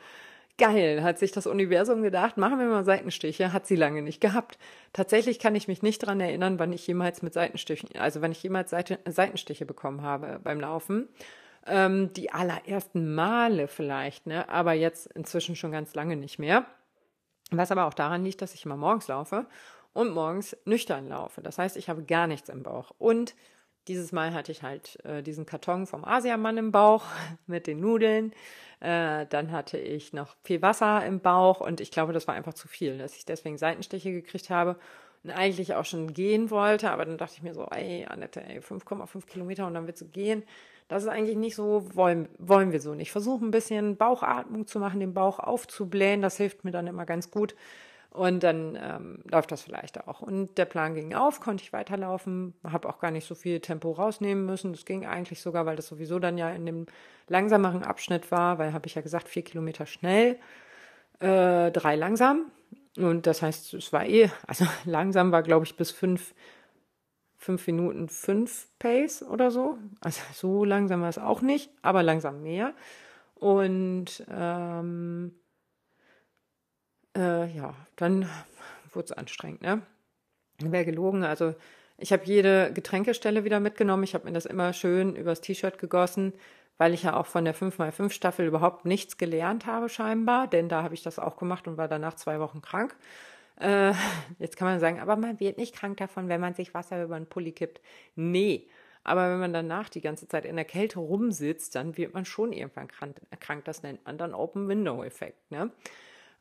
Geil, hat sich das Universum gedacht, machen wir mal Seitenstiche, hat sie lange nicht gehabt. Tatsächlich kann ich mich nicht dran erinnern, wann ich jemals mit Seitenstichen, also wann ich jemals Seite, Seitenstiche bekommen habe beim Laufen. Ähm, die allerersten Male vielleicht, ne? aber jetzt inzwischen schon ganz lange nicht mehr. Was aber auch daran liegt, dass ich immer morgens laufe und morgens nüchtern laufe. Das heißt, ich habe gar nichts im Bauch. Und dieses Mal hatte ich halt äh, diesen Karton vom Asiamann im Bauch mit den Nudeln. Äh, dann hatte ich noch viel Wasser im Bauch und ich glaube, das war einfach zu viel, dass ich deswegen Seitenstiche gekriegt habe und eigentlich auch schon gehen wollte. Aber dann dachte ich mir so, ey, Annette, ey, 5,5 Kilometer und dann willst du gehen. Das ist eigentlich nicht so, wollen, wollen wir so nicht. Versuche ein bisschen Bauchatmung zu machen, den Bauch aufzublähen. Das hilft mir dann immer ganz gut. Und dann ähm, läuft das vielleicht auch. Und der Plan ging auf, konnte ich weiterlaufen, habe auch gar nicht so viel Tempo rausnehmen müssen. Das ging eigentlich sogar, weil das sowieso dann ja in dem langsameren Abschnitt war, weil habe ich ja gesagt, vier Kilometer schnell, äh, drei langsam. Und das heißt, es war eh, also langsam war, glaube ich, bis fünf, fünf Minuten fünf Pace oder so. Also so langsam war es auch nicht, aber langsam mehr. Und ähm, äh, ja, dann wurde es anstrengend, ne? Wäre gelogen. Also ich habe jede Getränkestelle wieder mitgenommen. Ich habe mir das immer schön übers T-Shirt gegossen, weil ich ja auch von der 5x5 Staffel überhaupt nichts gelernt habe scheinbar, denn da habe ich das auch gemacht und war danach zwei Wochen krank. Äh, jetzt kann man sagen, aber man wird nicht krank davon, wenn man sich Wasser über den Pulli kippt. Nee, aber wenn man danach die ganze Zeit in der Kälte rumsitzt, dann wird man schon irgendwann krank. Das nennt man dann Open Window Effekt. Ne?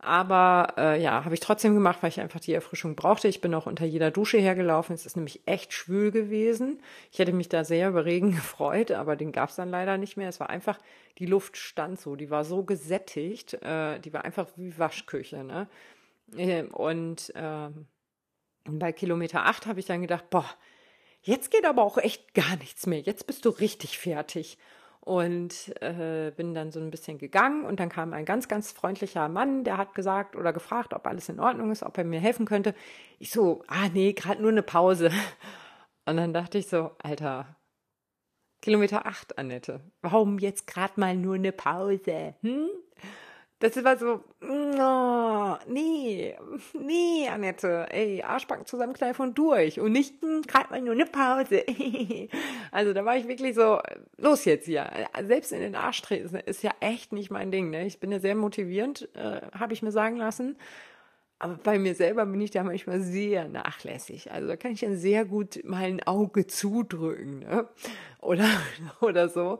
Aber äh, ja, habe ich trotzdem gemacht, weil ich einfach die Erfrischung brauchte. Ich bin auch unter jeder Dusche hergelaufen. Es ist nämlich echt schwül gewesen. Ich hätte mich da sehr über Regen gefreut, aber den gab es dann leider nicht mehr. Es war einfach, die Luft stand so, die war so gesättigt, äh, die war einfach wie Waschküche. Ne? Ähm, und äh, bei Kilometer 8 habe ich dann gedacht, boah, jetzt geht aber auch echt gar nichts mehr. Jetzt bist du richtig fertig und äh, bin dann so ein bisschen gegangen und dann kam ein ganz, ganz freundlicher Mann, der hat gesagt oder gefragt, ob alles in Ordnung ist, ob er mir helfen könnte. Ich so, ah nee, gerade nur eine Pause. Und dann dachte ich so, Alter, Kilometer 8, Annette, warum jetzt gerade mal nur eine Pause? Hm? Das war so, oh, nee, nee, Annette, ey, Arschbacken zusammenkneifen und durch und nicht hm, gerade mal nur eine Pause. also da war ich wirklich so, los jetzt hier. Selbst in den Arsch treten ist ja echt nicht mein Ding. Ne? Ich bin ja sehr motivierend, äh, habe ich mir sagen lassen. Aber bei mir selber bin ich da manchmal sehr nachlässig. Also da kann ich dann sehr gut mal ein Auge zudrücken ne? oder, oder so.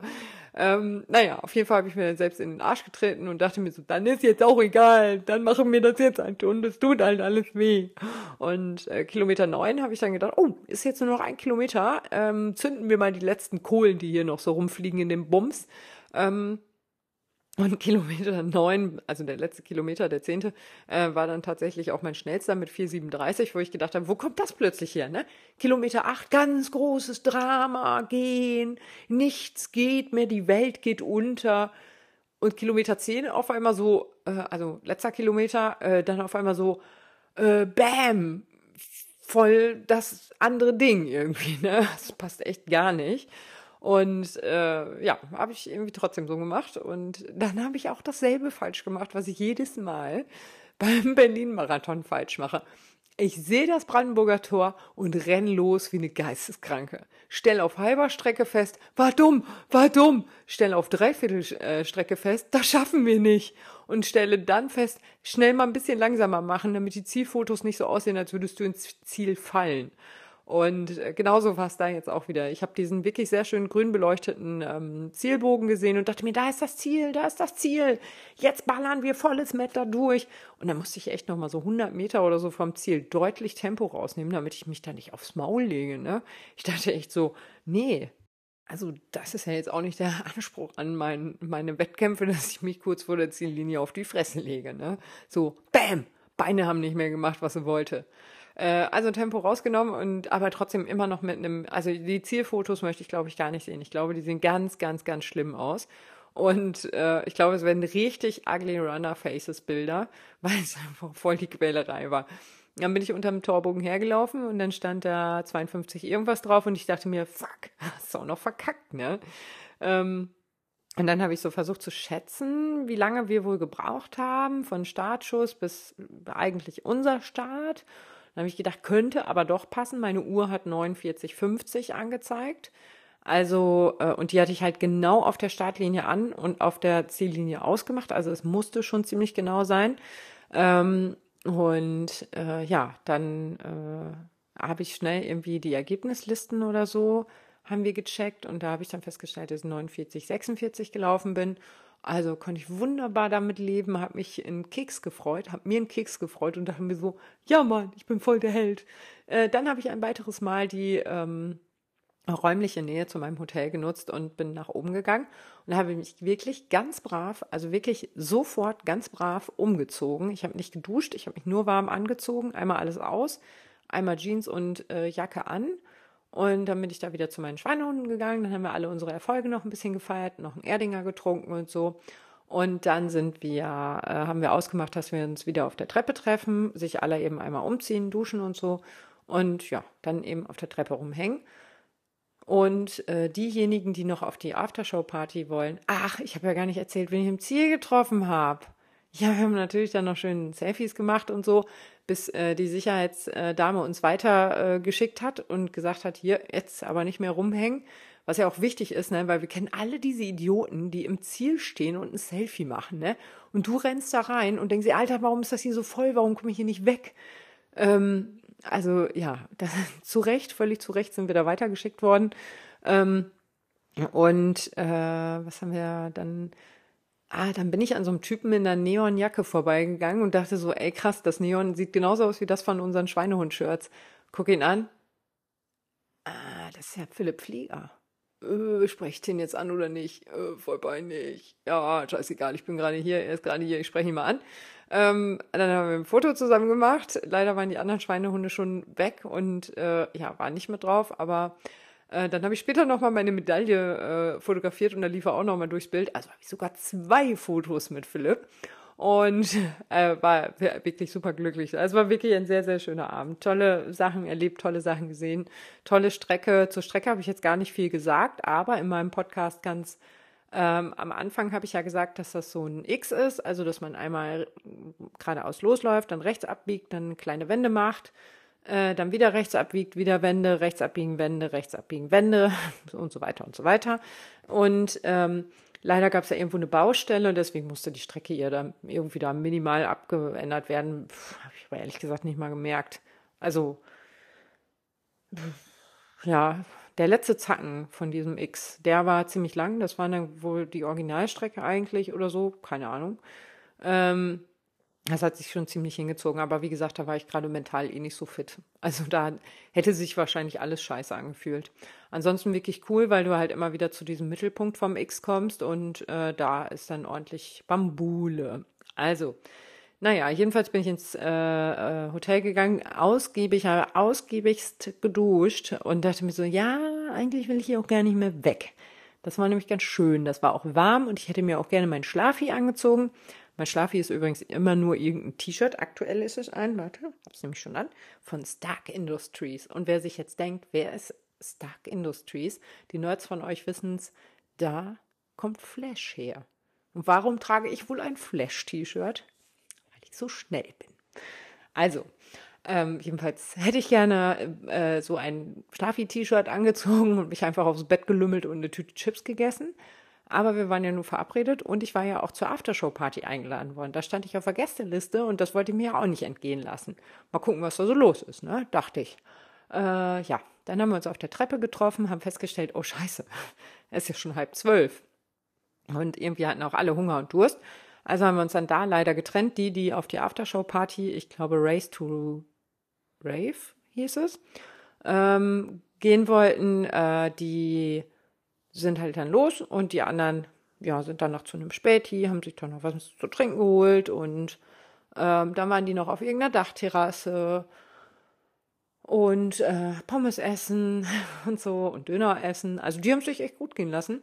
Ähm, naja, auf jeden Fall habe ich mir dann selbst in den Arsch getreten und dachte mir so, dann ist jetzt auch egal, dann machen wir das jetzt halt und es tut halt alles weh. Und äh, Kilometer neun habe ich dann gedacht, oh, ist jetzt nur noch ein Kilometer, ähm, zünden wir mal die letzten Kohlen, die hier noch so rumfliegen in dem Bums. Ähm, und Kilometer neun, also der letzte Kilometer, der zehnte, äh, war dann tatsächlich auch mein schnellster mit 4,37, wo ich gedacht habe, wo kommt das plötzlich her? Ne? Kilometer acht, ganz großes Drama, gehen, nichts geht mehr, die Welt geht unter. Und Kilometer zehn auf einmal so, äh, also letzter Kilometer, äh, dann auf einmal so, äh, bam, voll das andere Ding irgendwie. Ne? Das passt echt gar nicht. Und äh, ja, habe ich irgendwie trotzdem so gemacht. Und dann habe ich auch dasselbe falsch gemacht, was ich jedes Mal beim Berlin-Marathon falsch mache. Ich sehe das Brandenburger Tor und renn los wie eine Geisteskranke. Stell auf halber Strecke fest, war dumm, war dumm. Stell auf Dreiviertelstrecke fest, das schaffen wir nicht. Und stelle dann fest, schnell mal ein bisschen langsamer machen, damit die Zielfotos nicht so aussehen, als würdest du ins Ziel fallen. Und äh, genauso war es da jetzt auch wieder. Ich habe diesen wirklich sehr schön grün beleuchteten ähm, Zielbogen gesehen und dachte mir, da ist das Ziel, da ist das Ziel. Jetzt ballern wir volles Met da durch. Und dann musste ich echt noch mal so 100 Meter oder so vom Ziel deutlich Tempo rausnehmen, damit ich mich da nicht aufs Maul lege. Ne? Ich dachte echt so, nee, also das ist ja jetzt auch nicht der Anspruch an mein, meine Wettkämpfe, dass ich mich kurz vor der Ziellinie auf die Fresse lege. Ne? So, bam, Beine haben nicht mehr gemacht, was sie wollte. Äh, also Tempo rausgenommen und aber trotzdem immer noch mit einem, also die Zielfotos möchte ich glaube ich gar nicht sehen. Ich glaube, die sehen ganz, ganz, ganz schlimm aus. Und äh, ich glaube, es werden richtig ugly Runner Faces Bilder, weil es einfach voll die Quälerei war. Dann bin ich unterm Torbogen hergelaufen und dann stand da 52 irgendwas drauf und ich dachte mir, fuck, hast du auch noch verkackt, ne? Ähm, und dann habe ich so versucht zu schätzen, wie lange wir wohl gebraucht haben, von Startschuss bis eigentlich unser Start. Dann habe ich gedacht, könnte aber doch passen. Meine Uhr hat 49,50 angezeigt. Also, äh, und die hatte ich halt genau auf der Startlinie an und auf der Ziellinie ausgemacht. Also es musste schon ziemlich genau sein. Ähm, und äh, ja, dann äh, habe ich schnell irgendwie die Ergebnislisten oder so haben wir gecheckt und da habe ich dann festgestellt, dass ich 49, 46 gelaufen bin also konnte ich wunderbar damit leben, habe mich in Keks gefreut, habe mir einen Keks gefreut und dachte mir so, ja Mann, ich bin voll der Held. Äh, dann habe ich ein weiteres Mal die ähm, räumliche Nähe zu meinem Hotel genutzt und bin nach oben gegangen und habe mich wirklich ganz brav, also wirklich sofort ganz brav umgezogen. Ich habe nicht geduscht, ich habe mich nur warm angezogen, einmal alles aus, einmal Jeans und äh, Jacke an und dann bin ich da wieder zu meinen Schweinehunden gegangen. Dann haben wir alle unsere Erfolge noch ein bisschen gefeiert, noch einen Erdinger getrunken und so. Und dann sind wir, äh, haben wir ausgemacht, dass wir uns wieder auf der Treppe treffen, sich alle eben einmal umziehen, duschen und so. Und ja, dann eben auf der Treppe rumhängen. Und äh, diejenigen, die noch auf die Aftershow-Party wollen, ach, ich habe ja gar nicht erzählt, wen ich im Ziel getroffen habe. Ja, wir haben natürlich dann noch schön Selfies gemacht und so, bis äh, die Sicherheitsdame uns weiter äh, geschickt hat und gesagt hat, hier, jetzt aber nicht mehr rumhängen. Was ja auch wichtig ist, ne, weil wir kennen alle diese Idioten, die im Ziel stehen und ein Selfie machen, ne? Und du rennst da rein und denkst dir, Alter, warum ist das hier so voll? Warum komme ich hier nicht weg? Ähm, also ja, das, zu Recht, völlig zu Recht sind wir da weitergeschickt worden. Ähm, und äh, was haben wir dann? Ah, dann bin ich an so einem Typen in einer Neonjacke vorbeigegangen und dachte so, ey krass, das Neon sieht genauso aus wie das von unseren Schweinehund-Shirts. Guck ihn an. Ah, das ist ja Philipp Flieger. Äh, spreche ich den jetzt an oder nicht? Äh, voll peinlich. Ja, scheißegal, ich bin gerade hier, er ist gerade hier, ich spreche ihn mal an. Ähm, dann haben wir ein Foto zusammen gemacht. Leider waren die anderen Schweinehunde schon weg und äh, ja, waren nicht mehr drauf, aber äh, dann habe ich später nochmal meine Medaille äh, fotografiert und da lief er auch nochmal durchs Bild. Also habe ich sogar zwei Fotos mit Philipp und äh, war wirklich super glücklich. Also war wirklich ein sehr, sehr schöner Abend. Tolle Sachen erlebt, tolle Sachen gesehen, tolle Strecke. Zur Strecke habe ich jetzt gar nicht viel gesagt, aber in meinem Podcast ganz ähm, am Anfang habe ich ja gesagt, dass das so ein X ist, also dass man einmal geradeaus losläuft, dann rechts abbiegt, dann kleine Wände macht, äh, dann wieder rechts abbiegt, wieder Wände, rechts abbiegen, Wände, rechts abbiegen, Wände und so weiter und so weiter. Und ähm, leider gab es ja irgendwo eine Baustelle und deswegen musste die Strecke ihr dann irgendwie da minimal abgeändert werden. Habe ich aber ehrlich gesagt nicht mal gemerkt. Also, ja, der letzte Zacken von diesem X, der war ziemlich lang. Das war dann wohl die Originalstrecke eigentlich oder so, keine Ahnung. Ähm, das hat sich schon ziemlich hingezogen, aber wie gesagt, da war ich gerade mental eh nicht so fit. Also da hätte sich wahrscheinlich alles scheiße angefühlt. Ansonsten wirklich cool, weil du halt immer wieder zu diesem Mittelpunkt vom X kommst und äh, da ist dann ordentlich Bambule. Also, naja, jedenfalls bin ich ins äh, äh, Hotel gegangen, ausgiebig, ausgiebigst geduscht und dachte mir so, ja, eigentlich will ich hier auch gar nicht mehr weg. Das war nämlich ganz schön. Das war auch warm und ich hätte mir auch gerne meinen Schlafi angezogen. Mein Schlafi ist übrigens immer nur irgendein T-Shirt. Aktuell ist es ein, warte, hab's nämlich schon an, von Stark Industries. Und wer sich jetzt denkt, wer ist Stark Industries? Die Nerds von euch wissen's, da kommt Flash her. Und warum trage ich wohl ein Flash-T-Shirt? Weil ich so schnell bin. Also, ähm, jedenfalls hätte ich gerne äh, so ein Schlafi-T-Shirt angezogen und mich einfach aufs Bett gelümmelt und eine Tüte Chips gegessen. Aber wir waren ja nur verabredet und ich war ja auch zur Aftershow-Party eingeladen worden. Da stand ich auf der Gästeliste und das wollte ich mir ja auch nicht entgehen lassen. Mal gucken, was da so los ist, ne? Dachte ich. Äh, ja, dann haben wir uns auf der Treppe getroffen, haben festgestellt, oh scheiße, es ist ja schon halb zwölf. Und irgendwie hatten auch alle Hunger und Durst. Also haben wir uns dann da leider getrennt. Die, die auf die Aftershow-Party, ich glaube Race to Rave hieß es, ähm, gehen wollten, äh, die sind halt dann los und die anderen, ja, sind dann noch zu einem Späti, haben sich dann noch was zu trinken geholt und ähm, dann waren die noch auf irgendeiner Dachterrasse und äh, Pommes essen und so und Döner essen. Also die haben sich echt gut gehen lassen.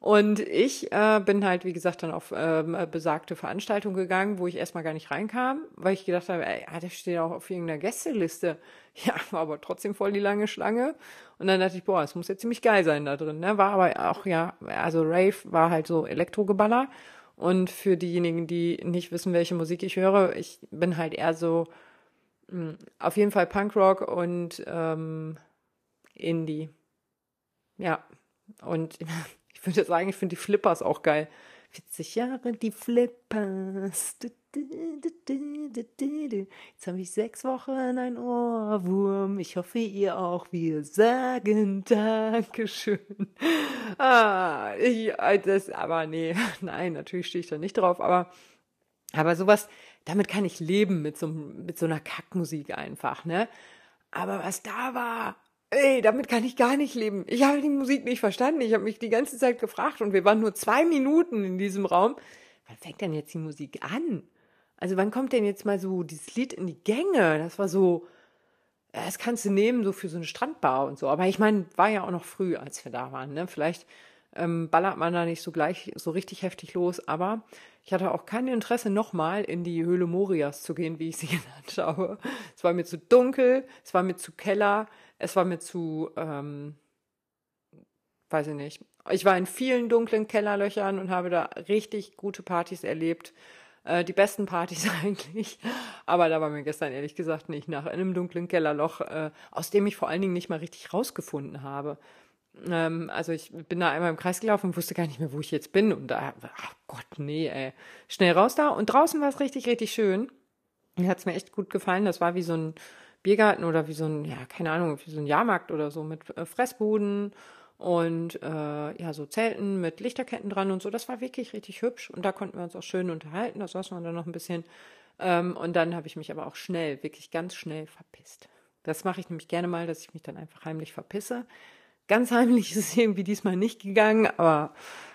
Und ich äh, bin halt, wie gesagt, dann auf ähm, besagte Veranstaltung gegangen, wo ich erstmal gar nicht reinkam, weil ich gedacht habe, ey, ah, der steht auch auf irgendeiner Gästeliste. Ja, war aber trotzdem voll die lange Schlange. Und dann dachte ich, boah, es muss ja ziemlich geil sein da drin. Ne? War aber auch, ja, also Rave war halt so Elektrogeballer. Und für diejenigen, die nicht wissen, welche Musik ich höre, ich bin halt eher so mh, hm, auf jeden Fall Punkrock und ähm, Indie. Ja, und Ich würde sagen, ich finde die Flippers auch geil. 40 Jahre die Flippers. Jetzt habe ich sechs Wochen ein Ohrwurm. Ich hoffe, ihr auch. Wir sagen Dankeschön. Ah, ich, das, aber nee, nein, natürlich stehe ich da nicht drauf. Aber, aber sowas, damit kann ich leben mit so, mit so einer Kackmusik einfach, ne? Aber was da war, ey, damit kann ich gar nicht leben. Ich habe die Musik nicht verstanden. Ich habe mich die ganze Zeit gefragt und wir waren nur zwei Minuten in diesem Raum. Wann fängt denn jetzt die Musik an? Also wann kommt denn jetzt mal so dieses Lied in die Gänge? Das war so, das kannst du nehmen, so für so eine Strandbar und so. Aber ich meine, war ja auch noch früh, als wir da waren. Ne? Vielleicht ähm, ballert man da nicht so gleich so richtig heftig los. Aber ich hatte auch kein Interesse, nochmal in die Höhle Morias zu gehen, wie ich sie genannt habe. Es war mir zu dunkel, es war mir zu Keller es war mir zu, ähm, weiß ich nicht. Ich war in vielen dunklen Kellerlöchern und habe da richtig gute Partys erlebt. Äh, die besten Partys eigentlich. Aber da war mir gestern ehrlich gesagt nicht nach einem dunklen Kellerloch, äh, aus dem ich vor allen Dingen nicht mal richtig rausgefunden habe. Ähm, also ich bin da einmal im Kreis gelaufen und wusste gar nicht mehr, wo ich jetzt bin. Und da, ach Gott, nee, ey. Schnell raus da. Und draußen war es richtig, richtig schön. Mir hat es mir echt gut gefallen. Das war wie so ein Biergarten oder wie so ein, ja, keine Ahnung, wie so ein Jahrmarkt oder so mit äh, Fressbuden und äh, ja, so Zelten mit Lichterketten dran und so. Das war wirklich richtig hübsch und da konnten wir uns auch schön unterhalten. Das saßen wir dann noch ein bisschen. Ähm, und dann habe ich mich aber auch schnell, wirklich ganz schnell verpisst. Das mache ich nämlich gerne mal, dass ich mich dann einfach heimlich verpisse. Ganz heimlich ist es irgendwie diesmal nicht gegangen, aber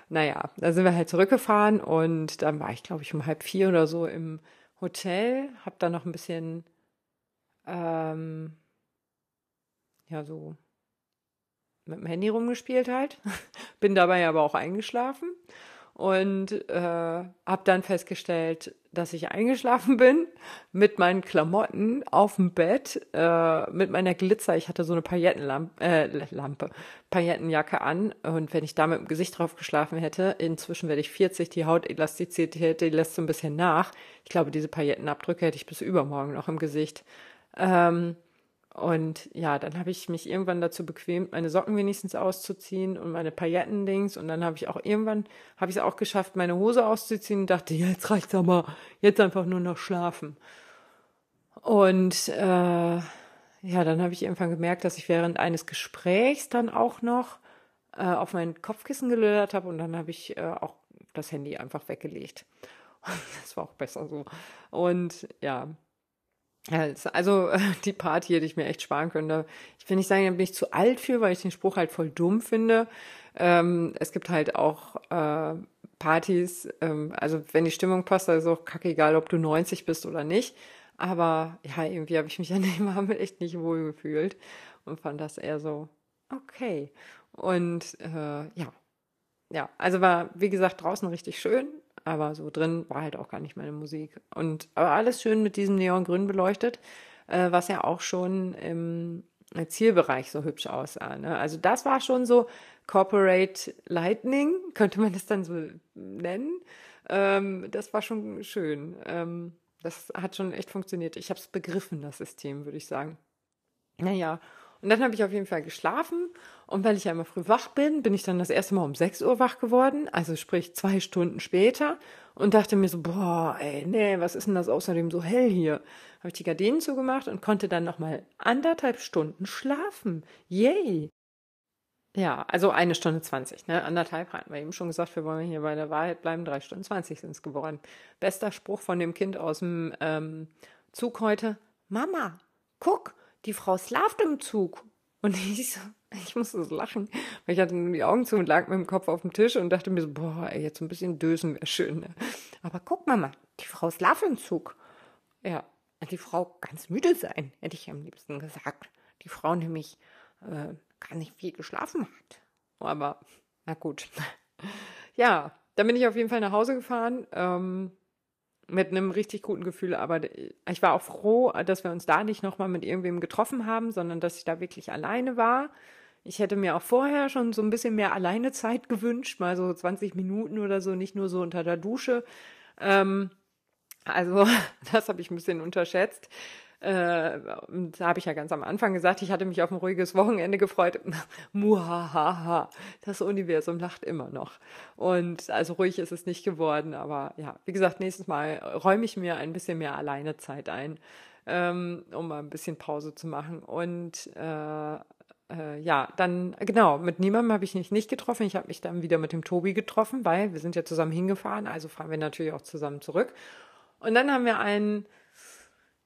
naja, da sind wir halt zurückgefahren und dann war ich, glaube ich, um halb vier oder so im Hotel, habe dann noch ein bisschen, ähm, ja, so mit dem Handy rumgespielt halt, bin dabei aber auch eingeschlafen und äh, habe dann festgestellt, dass ich eingeschlafen bin mit meinen Klamotten auf dem Bett, äh, mit meiner Glitzer. Ich hatte so eine Paillettenlampe, äh, Lampe, Paillettenjacke an und wenn ich da mit dem Gesicht drauf geschlafen hätte, inzwischen werde ich 40, die Hautelastizität, die lässt so ein bisschen nach. Ich glaube, diese Paillettenabdrücke hätte ich bis übermorgen noch im Gesicht. Ähm, und ja, dann habe ich mich irgendwann dazu bequemt, meine Socken wenigstens auszuziehen und meine Paillettendings. Und dann habe ich auch irgendwann, habe ich es auch geschafft, meine Hose auszuziehen und dachte, jetzt reicht's aber, jetzt einfach nur noch schlafen. Und äh, ja, dann habe ich irgendwann gemerkt, dass ich während eines Gesprächs dann auch noch äh, auf mein Kopfkissen gelödert habe und dann habe ich äh, auch das Handy einfach weggelegt. Das war auch besser so. Und ja, also die Party hätte ich mir echt sparen können. ich will nicht sagen, da bin ich zu alt für, weil ich den Spruch halt voll dumm finde. Ähm, es gibt halt auch äh, Partys, ähm, also wenn die Stimmung passt, ist auch kacke egal, ob du 90 bist oder nicht. Aber ja, irgendwie habe ich mich an dem Abend echt nicht wohl gefühlt und fand das eher so okay. Und äh, ja, ja, also war wie gesagt draußen richtig schön aber so drin war halt auch gar nicht meine Musik. Und aber alles schön mit diesem Neongrün beleuchtet, äh, was ja auch schon im Zielbereich so hübsch aussah. Ne? Also das war schon so Corporate Lightning, könnte man das dann so nennen. Ähm, das war schon schön. Ähm, das hat schon echt funktioniert. Ich habe es begriffen, das System, würde ich sagen. Naja, und dann habe ich auf jeden Fall geschlafen. Und weil ich ja immer früh wach bin, bin ich dann das erste Mal um 6 Uhr wach geworden. Also sprich zwei Stunden später. Und dachte mir so, boah, ey, nee, was ist denn das außerdem so hell hier? Habe ich die Gardinen zugemacht und konnte dann nochmal anderthalb Stunden schlafen. Yay! Ja, also eine Stunde zwanzig, ne? Anderthalb hatten wir eben schon gesagt, wir wollen hier bei der Wahrheit bleiben. Drei Stunden zwanzig sind es geworden. Bester Spruch von dem Kind aus dem ähm, Zug heute. Mama, guck, die Frau slaft im Zug. Und ich so, ich musste so lachen, weil ich hatte nur die Augen zu und lag mit dem Kopf auf dem Tisch und dachte mir so, boah, ey, jetzt ein bisschen dösen wäre schön. Ne? Aber guck Mama, die Frau slaft im Zug. Ja, die Frau ganz müde sein, hätte ich am liebsten gesagt. Die Frau nämlich äh, gar nicht viel geschlafen hat. Aber, na gut. ja, dann bin ich auf jeden Fall nach Hause gefahren. Ähm, mit einem richtig guten Gefühl, aber ich war auch froh, dass wir uns da nicht nochmal mit irgendwem getroffen haben, sondern dass ich da wirklich alleine war. Ich hätte mir auch vorher schon so ein bisschen mehr alleine Zeit gewünscht, mal so 20 Minuten oder so, nicht nur so unter der Dusche. Ähm, also das habe ich ein bisschen unterschätzt. Äh, da habe ich ja ganz am Anfang gesagt, ich hatte mich auf ein ruhiges Wochenende gefreut. Muhahaha, das Universum lacht immer noch. Und also ruhig ist es nicht geworden, aber ja, wie gesagt, nächstes Mal räume ich mir ein bisschen mehr alleine Zeit ein, ähm, um mal ein bisschen Pause zu machen. Und äh, äh, ja, dann, genau, mit niemandem habe ich mich nicht getroffen. Ich habe mich dann wieder mit dem Tobi getroffen, weil wir sind ja zusammen hingefahren, also fahren wir natürlich auch zusammen zurück. Und dann haben wir einen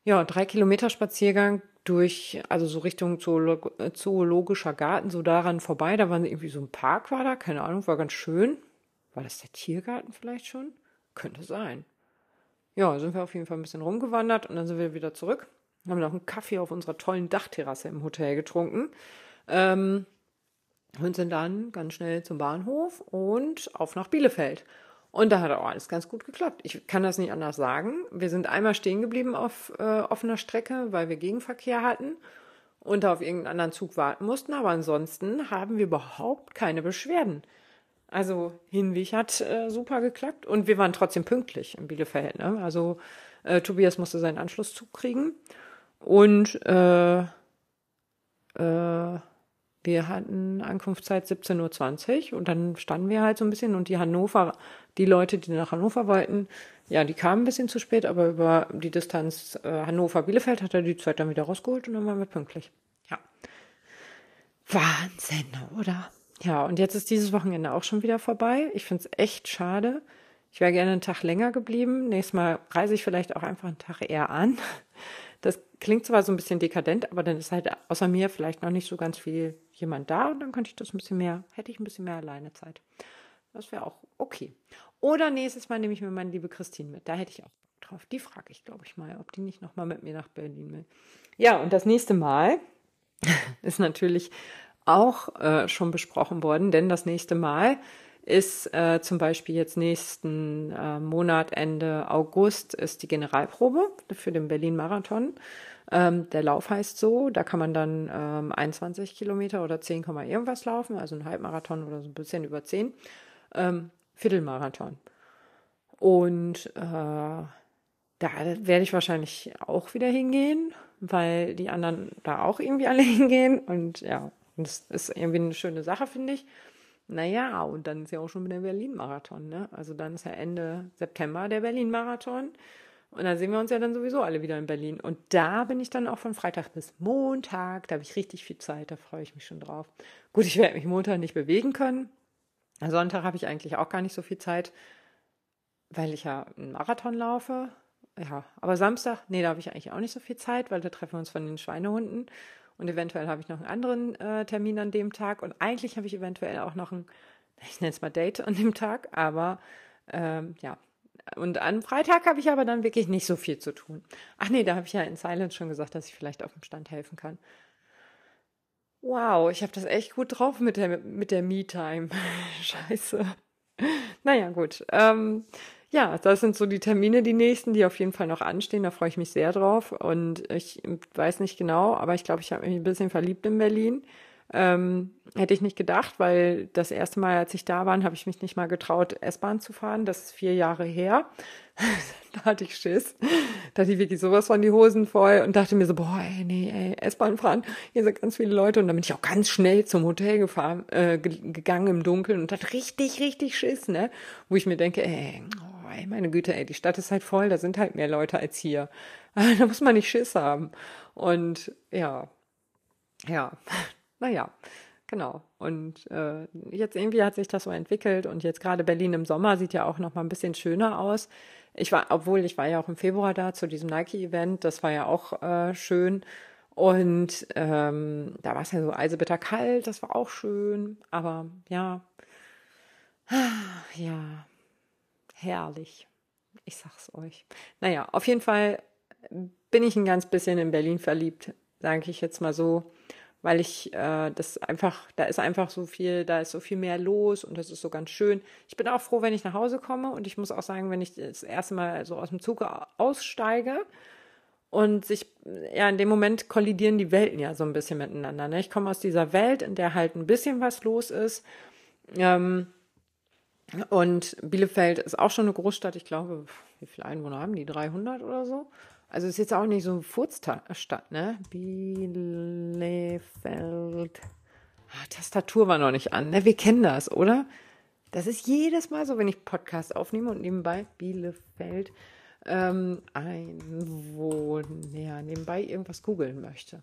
ja, drei Kilometer Spaziergang durch, also so Richtung Zoologischer Garten, so daran vorbei. Da war irgendwie so ein Park, war da, keine Ahnung, war ganz schön. War das der Tiergarten vielleicht schon? Könnte sein. Ja, sind wir auf jeden Fall ein bisschen rumgewandert und dann sind wir wieder zurück. Haben noch einen Kaffee auf unserer tollen Dachterrasse im Hotel getrunken. Ähm, und sind dann ganz schnell zum Bahnhof und auf nach Bielefeld. Und da hat auch alles ganz gut geklappt. Ich kann das nicht anders sagen. Wir sind einmal stehen geblieben auf äh, offener Strecke, weil wir Gegenverkehr hatten und auf irgendeinen anderen Zug warten mussten. Aber ansonsten haben wir überhaupt keine Beschwerden. Also Hinweg hat äh, super geklappt und wir waren trotzdem pünktlich in Bielefeld. Ne? Also äh, Tobias musste seinen Anschlusszug kriegen und äh, äh, wir hatten Ankunftszeit 17.20 Uhr und dann standen wir halt so ein bisschen und die Hannover, die Leute, die nach Hannover wollten, ja, die kamen ein bisschen zu spät, aber über die Distanz äh, Hannover-Bielefeld hat er die Zeit dann wieder rausgeholt und dann waren wir pünktlich. Ja. Wahnsinn, oder? Ja, und jetzt ist dieses Wochenende auch schon wieder vorbei. Ich finde es echt schade. Ich wäre gerne einen Tag länger geblieben. Nächstes Mal reise ich vielleicht auch einfach einen Tag eher an. Das klingt zwar so ein bisschen dekadent, aber dann ist halt außer mir vielleicht noch nicht so ganz viel jemand da und dann könnte ich das ein bisschen mehr, hätte ich ein bisschen mehr alleine Zeit. Das wäre auch okay. Oder nächstes Mal nehme ich mir meine liebe Christine mit. Da hätte ich auch drauf. Die frage ich, glaube ich mal, ob die nicht nochmal mit mir nach Berlin will. Ja, und das nächste Mal ist natürlich auch äh, schon besprochen worden, denn das nächste Mal ist äh, zum Beispiel jetzt nächsten äh, Monat, Ende August, ist die Generalprobe für den Berlin-Marathon. Ähm, der Lauf heißt so, da kann man dann ähm, 21 Kilometer oder 10, irgendwas laufen, also ein Halbmarathon oder so ein bisschen über 10. Ähm, Viertelmarathon. Und äh, da werde ich wahrscheinlich auch wieder hingehen, weil die anderen da auch irgendwie alle hingehen. Und ja, das ist irgendwie eine schöne Sache, finde ich. Naja, und dann ist ja auch schon der Berlin-Marathon, ne? Also dann ist ja Ende September der Berlin-Marathon. Und da sehen wir uns ja dann sowieso alle wieder in Berlin. Und da bin ich dann auch von Freitag bis Montag. Da habe ich richtig viel Zeit, da freue ich mich schon drauf. Gut, ich werde mich Montag nicht bewegen können. Sonntag habe ich eigentlich auch gar nicht so viel Zeit, weil ich ja einen Marathon laufe. Ja, aber Samstag, nee, da habe ich eigentlich auch nicht so viel Zeit, weil da treffen wir uns von den Schweinehunden. Und eventuell habe ich noch einen anderen äh, Termin an dem Tag. Und eigentlich habe ich eventuell auch noch ein, ich nenne es mal Date an dem Tag. Aber ähm, ja. Und an Freitag habe ich aber dann wirklich nicht so viel zu tun. Ach nee, da habe ich ja in Silence schon gesagt, dass ich vielleicht auf dem Stand helfen kann. Wow, ich habe das echt gut drauf mit der, mit der Me-Time. Scheiße. Naja, gut. Ähm, ja, das sind so die Termine, die nächsten, die auf jeden Fall noch anstehen. Da freue ich mich sehr drauf. Und ich weiß nicht genau, aber ich glaube, ich habe mich ein bisschen verliebt in Berlin. Ähm, hätte ich nicht gedacht, weil das erste Mal, als ich da war, habe ich mich nicht mal getraut, S-Bahn zu fahren. Das ist vier Jahre her. da hatte ich Schiss. Da hatte ich wirklich sowas von die Hosen voll und dachte mir so, boah, ey, nee, ey, S-Bahn fahren, hier sind ganz viele Leute. Und dann bin ich auch ganz schnell zum Hotel gefahren, äh, gegangen im Dunkeln und hatte richtig, richtig Schiss, ne? Wo ich mir denke, ey, oh, ey, meine Güte, ey, die Stadt ist halt voll, da sind halt mehr Leute als hier. da muss man nicht Schiss haben. Und ja, ja, naja, genau. Und äh, jetzt irgendwie hat sich das so entwickelt und jetzt gerade Berlin im Sommer sieht ja auch noch mal ein bisschen schöner aus. Ich war, obwohl ich war ja auch im Februar da zu diesem Nike-Event, das war ja auch äh, schön. Und ähm, da war es ja so eisebitter kalt, das war auch schön. Aber ja, ja, herrlich. Ich sag's euch. Naja, auf jeden Fall bin ich ein ganz bisschen in Berlin verliebt, sage ich jetzt mal so weil ich äh, das einfach, da ist einfach so viel, da ist so viel mehr los und das ist so ganz schön. Ich bin auch froh, wenn ich nach Hause komme und ich muss auch sagen, wenn ich das erste Mal so aus dem Zug aussteige und sich, ja, in dem Moment kollidieren die Welten ja so ein bisschen miteinander. Ne? Ich komme aus dieser Welt, in der halt ein bisschen was los ist. Ähm, und Bielefeld ist auch schon eine Großstadt. Ich glaube, wie viele Einwohner haben die? 300 oder so? Also ist jetzt auch nicht so eine Furzstadt, ne? Bielefeld. Ah, Tastatur war noch nicht an, ne? Wir kennen das, oder? Das ist jedes Mal so, wenn ich Podcast aufnehme und nebenbei Bielefeld ähm, Einwohner nebenbei irgendwas googeln möchte.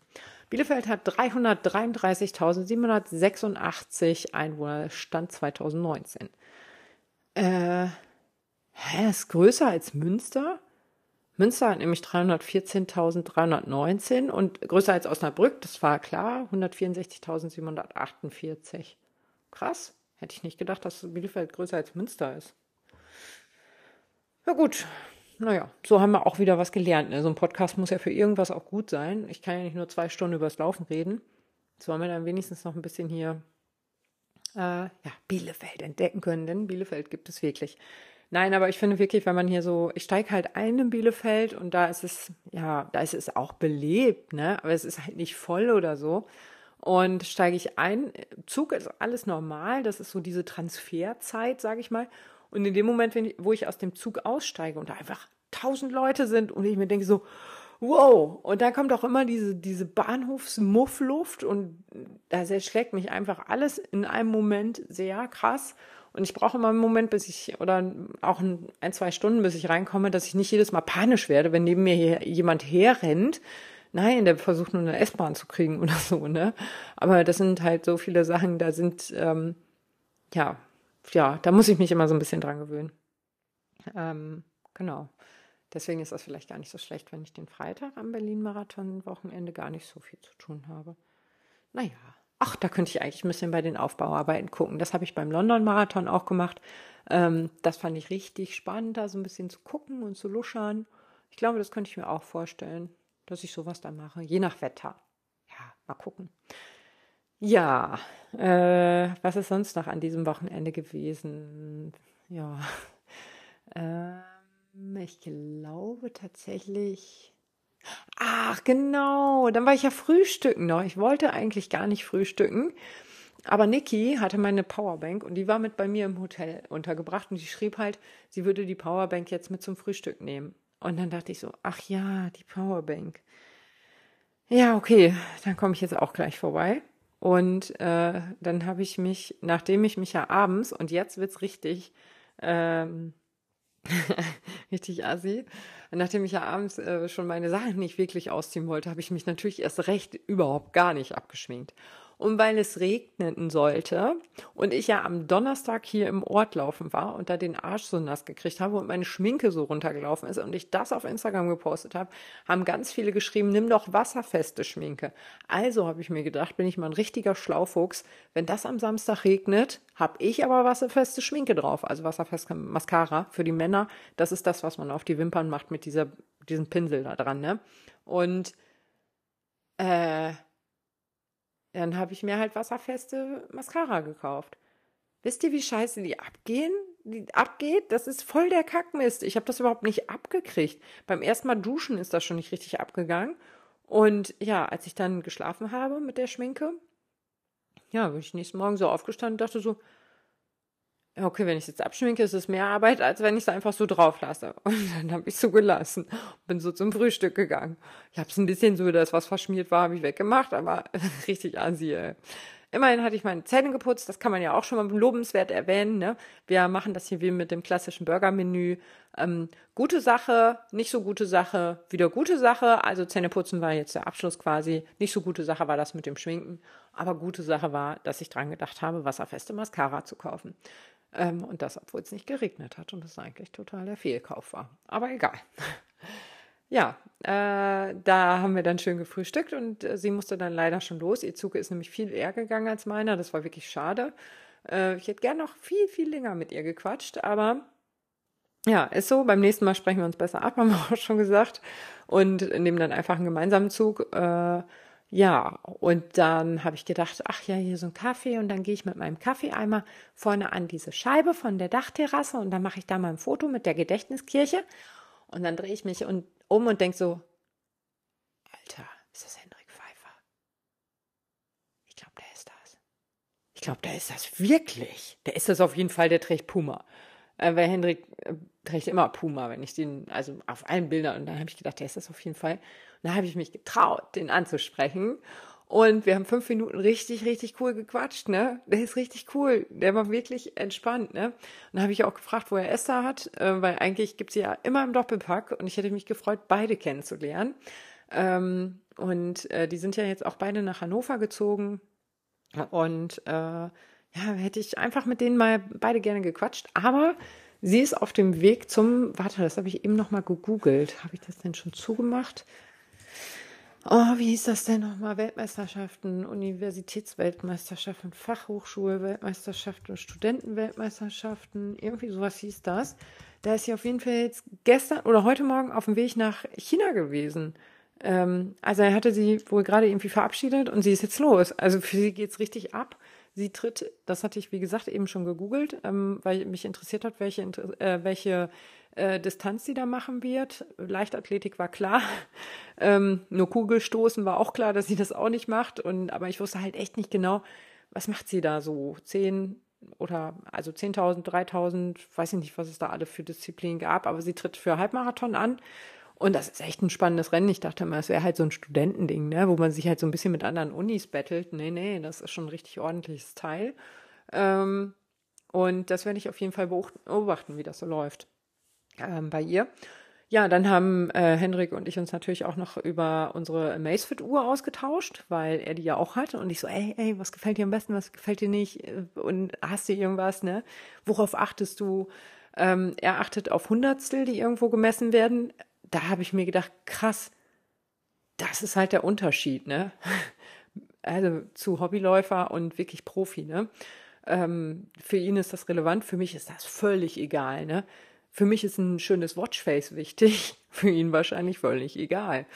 Bielefeld hat 333.786 Einwohner, Stand 2019. Äh, hä, ist größer als Münster? Münster hat nämlich 314.319 und größer als Osnabrück, das war klar, 164.748. Krass, hätte ich nicht gedacht, dass Bielefeld größer als Münster ist. Ja gut, naja, so haben wir auch wieder was gelernt. Ne? So ein Podcast muss ja für irgendwas auch gut sein. Ich kann ja nicht nur zwei Stunden übers Laufen reden. So haben wir dann wenigstens noch ein bisschen hier äh, ja, Bielefeld entdecken können, denn Bielefeld gibt es wirklich. Nein, aber ich finde wirklich, wenn man hier so, ich steige halt ein in Bielefeld und da ist es, ja, da ist es auch belebt, ne? Aber es ist halt nicht voll oder so. Und steige ich ein, Zug ist alles normal, das ist so diese Transferzeit, sage ich mal. Und in dem Moment, ich, wo ich aus dem Zug aussteige und da einfach tausend Leute sind und ich mir denke so, wow. Und da kommt auch immer diese, diese Bahnhofsmuffluft und da schlägt mich einfach alles in einem Moment sehr krass. Und ich brauche immer einen Moment, bis ich, oder auch ein, zwei Stunden, bis ich reinkomme, dass ich nicht jedes Mal panisch werde, wenn neben mir hier jemand herrennt. Nein, der versucht nur eine S-Bahn zu kriegen oder so, ne? Aber das sind halt so viele Sachen, da sind, ähm, ja, ja, da muss ich mich immer so ein bisschen dran gewöhnen. Ähm, genau. Deswegen ist das vielleicht gar nicht so schlecht, wenn ich den Freitag am Berlin-Marathon-Wochenende gar nicht so viel zu tun habe. Naja, ach, da könnte ich eigentlich ein bisschen bei den Aufbauarbeiten gucken. Das habe ich beim London-Marathon auch gemacht. Ähm, das fand ich richtig spannend, da so ein bisschen zu gucken und zu luschern. Ich glaube, das könnte ich mir auch vorstellen, dass ich sowas dann mache, je nach Wetter. Ja, mal gucken. Ja, äh, was ist sonst noch an diesem Wochenende gewesen? Ja, äh, ich glaube tatsächlich. Ach, genau. Dann war ich ja frühstücken noch. Ich wollte eigentlich gar nicht frühstücken. Aber Niki hatte meine Powerbank und die war mit bei mir im Hotel untergebracht und die schrieb halt, sie würde die Powerbank jetzt mit zum Frühstück nehmen. Und dann dachte ich so, ach ja, die Powerbank. Ja, okay, dann komme ich jetzt auch gleich vorbei. Und äh, dann habe ich mich, nachdem ich mich ja abends, und jetzt wird's richtig, ähm, richtig assi. Nachdem ich ja abends äh, schon meine Sachen nicht wirklich ausziehen wollte, habe ich mich natürlich erst recht überhaupt gar nicht abgeschminkt. Und weil es regnen sollte und ich ja am Donnerstag hier im Ort laufen war und da den Arsch so nass gekriegt habe und meine Schminke so runtergelaufen ist und ich das auf Instagram gepostet habe, haben ganz viele geschrieben, nimm doch wasserfeste Schminke. Also habe ich mir gedacht, bin ich mal ein richtiger Schlaufuchs. Wenn das am Samstag regnet, habe ich aber wasserfeste Schminke drauf, also wasserfeste Mascara für die Männer. Das ist das, was man auf die Wimpern macht mit dieser, diesem Pinsel da dran, ne? Und äh, dann habe ich mir halt wasserfeste Mascara gekauft. Wisst ihr, wie scheiße die abgehen? Die abgeht? Das ist voll der Kackmist. Ich habe das überhaupt nicht abgekriegt. Beim ersten Mal duschen ist das schon nicht richtig abgegangen. Und ja, als ich dann geschlafen habe mit der Schminke, ja, bin ich nächsten Morgen so aufgestanden und dachte so, okay, wenn ich es jetzt abschminke, ist es mehr Arbeit, als wenn ich es einfach so drauf lasse. Und dann habe ich es so gelassen. Bin so zum Frühstück gegangen. Ich habe es ein bisschen so, dass was verschmiert war, habe ich weggemacht, aber richtig assi, ey. Immerhin hatte ich meine Zähne geputzt, das kann man ja auch schon mal lobenswert erwähnen. Ne? Wir machen das hier wie mit dem klassischen Burgermenü. Ähm, gute Sache, nicht so gute Sache, wieder gute Sache. Also Zähneputzen war jetzt der Abschluss quasi. Nicht so gute Sache war das mit dem Schminken. Aber gute Sache war, dass ich dran gedacht habe, wasserfeste Mascara zu kaufen. Ähm, und das, obwohl es nicht geregnet hat und es eigentlich total der Fehlkauf war. Aber egal. ja, äh, da haben wir dann schön gefrühstückt und äh, sie musste dann leider schon los. Ihr Zug ist nämlich viel eher gegangen als meiner. Das war wirklich schade. Äh, ich hätte gern noch viel, viel länger mit ihr gequatscht, aber ja, ist so. Beim nächsten Mal sprechen wir uns besser ab, haben wir auch schon gesagt. Und nehmen dann einfach einen gemeinsamen Zug. Äh, ja, und dann habe ich gedacht, ach ja, hier so ein Kaffee und dann gehe ich mit meinem Kaffeeeimer vorne an diese Scheibe von der Dachterrasse und dann mache ich da mal ein Foto mit der Gedächtniskirche und dann drehe ich mich und, um und denke so, Alter, ist das Hendrik Pfeiffer? Ich glaube, der ist das. Ich glaube, der ist das wirklich. Der ist das auf jeden Fall, der trägt Puma. Äh, weil Hendrik äh, trägt immer Puma, wenn ich den, also auf allen Bildern. Und dann habe ich gedacht, der ist das auf jeden Fall. Und dann habe ich mich getraut, den anzusprechen. Und wir haben fünf Minuten richtig, richtig cool gequatscht, ne? Der ist richtig cool. Der war wirklich entspannt, ne? Und dann habe ich auch gefragt, wo er Esther hat, äh, weil eigentlich gibt sie ja immer im Doppelpack und ich hätte mich gefreut, beide kennenzulernen. Ähm, und äh, die sind ja jetzt auch beide nach Hannover gezogen. Und äh, ja, hätte ich einfach mit denen mal beide gerne gequatscht. Aber sie ist auf dem Weg zum, warte, das habe ich eben noch mal gegoogelt. Habe ich das denn schon zugemacht? Oh, wie hieß das denn nochmal? Weltmeisterschaften, Universitätsweltmeisterschaften, Fachhochschulweltmeisterschaften, Studentenweltmeisterschaften, irgendwie sowas hieß das. Da ist sie auf jeden Fall jetzt gestern oder heute Morgen auf dem Weg nach China gewesen. Ähm, also er hatte sie wohl gerade irgendwie verabschiedet und sie ist jetzt los. Also für sie geht's richtig ab. Sie tritt, das hatte ich wie gesagt eben schon gegoogelt, ähm, weil mich interessiert hat, welche, äh, welche äh, Distanz sie da machen wird. Leichtathletik war klar. Ähm, nur Kugelstoßen war auch klar, dass sie das auch nicht macht. Und, aber ich wusste halt echt nicht genau, was macht sie da so? Zehn oder also 10.000, 3.000, weiß ich nicht, was es da alle für Disziplinen gab, aber sie tritt für Halbmarathon an. Und das ist echt ein spannendes Rennen. Ich dachte immer, es wäre halt so ein Studentending, ne, wo man sich halt so ein bisschen mit anderen Unis bettelt. Nee, nee, das ist schon ein richtig ordentliches Teil. Ähm, und das werde ich auf jeden Fall beobachten, wie das so läuft ähm, bei ihr. Ja, dann haben äh, Henrik und ich uns natürlich auch noch über unsere Amazfit-Uhr ausgetauscht, weil er die ja auch hat. Und ich so, ey, ey, was gefällt dir am besten, was gefällt dir nicht? Und hast du irgendwas, ne? Worauf achtest du? Ähm, er achtet auf Hundertstel, die irgendwo gemessen werden. Da habe ich mir gedacht, krass, das ist halt der Unterschied, ne? Also zu Hobbyläufer und wirklich Profi, ne? Ähm, für ihn ist das relevant, für mich ist das völlig egal, ne? Für mich ist ein schönes Watchface wichtig, für ihn wahrscheinlich völlig egal.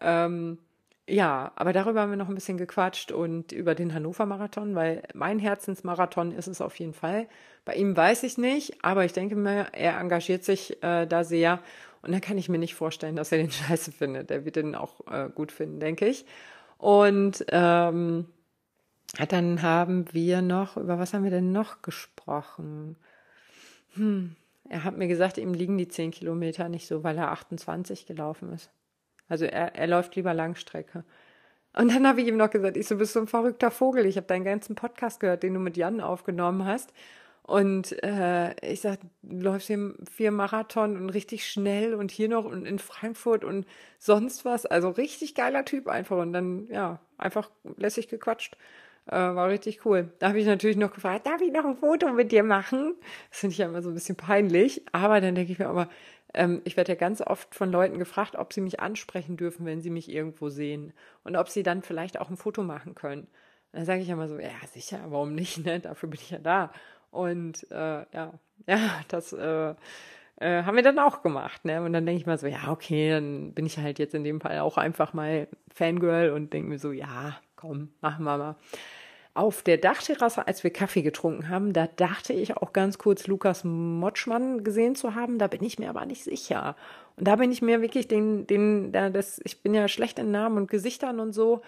Ähm, ja, aber darüber haben wir noch ein bisschen gequatscht und über den Hannover Marathon, weil mein Herzensmarathon ist es auf jeden Fall. Bei ihm weiß ich nicht, aber ich denke mir, er engagiert sich äh, da sehr und da kann ich mir nicht vorstellen, dass er den scheiße findet. Er wird den auch äh, gut finden, denke ich. Und ähm, dann haben wir noch, über was haben wir denn noch gesprochen? Hm, er hat mir gesagt, ihm liegen die 10 Kilometer nicht so, weil er 28 gelaufen ist. Also er, er läuft lieber Langstrecke. Und dann habe ich ihm noch gesagt, ich so, bist so ein verrückter Vogel. Ich habe deinen ganzen Podcast gehört, den du mit Jan aufgenommen hast. Und äh, ich sag, läufst hier vier Marathon und richtig schnell und hier noch und in Frankfurt und sonst was. Also richtig geiler Typ einfach. Und dann, ja, einfach lässig gequatscht. Äh, war richtig cool. Da habe ich natürlich noch gefragt, darf ich noch ein Foto mit dir machen? Das finde ich ja immer so ein bisschen peinlich. Aber dann denke ich mir aber, ähm, ich werde ja ganz oft von Leuten gefragt, ob sie mich ansprechen dürfen, wenn sie mich irgendwo sehen. Und ob sie dann vielleicht auch ein Foto machen können. Dann sage ich immer so, ja, sicher, warum nicht? Ne? Dafür bin ich ja da. Und äh, ja, ja, das äh, äh, haben wir dann auch gemacht. Ne? Und dann denke ich mal so, ja, okay, dann bin ich halt jetzt in dem Fall auch einfach mal Fangirl und denke mir so, ja, komm, machen wir mal. Auf der Dachterrasse, als wir Kaffee getrunken haben, da dachte ich auch ganz kurz Lukas Motschmann gesehen zu haben. Da bin ich mir aber nicht sicher. Und da bin ich mir wirklich den, den, da das, ich bin ja schlecht in Namen und Gesichtern und so.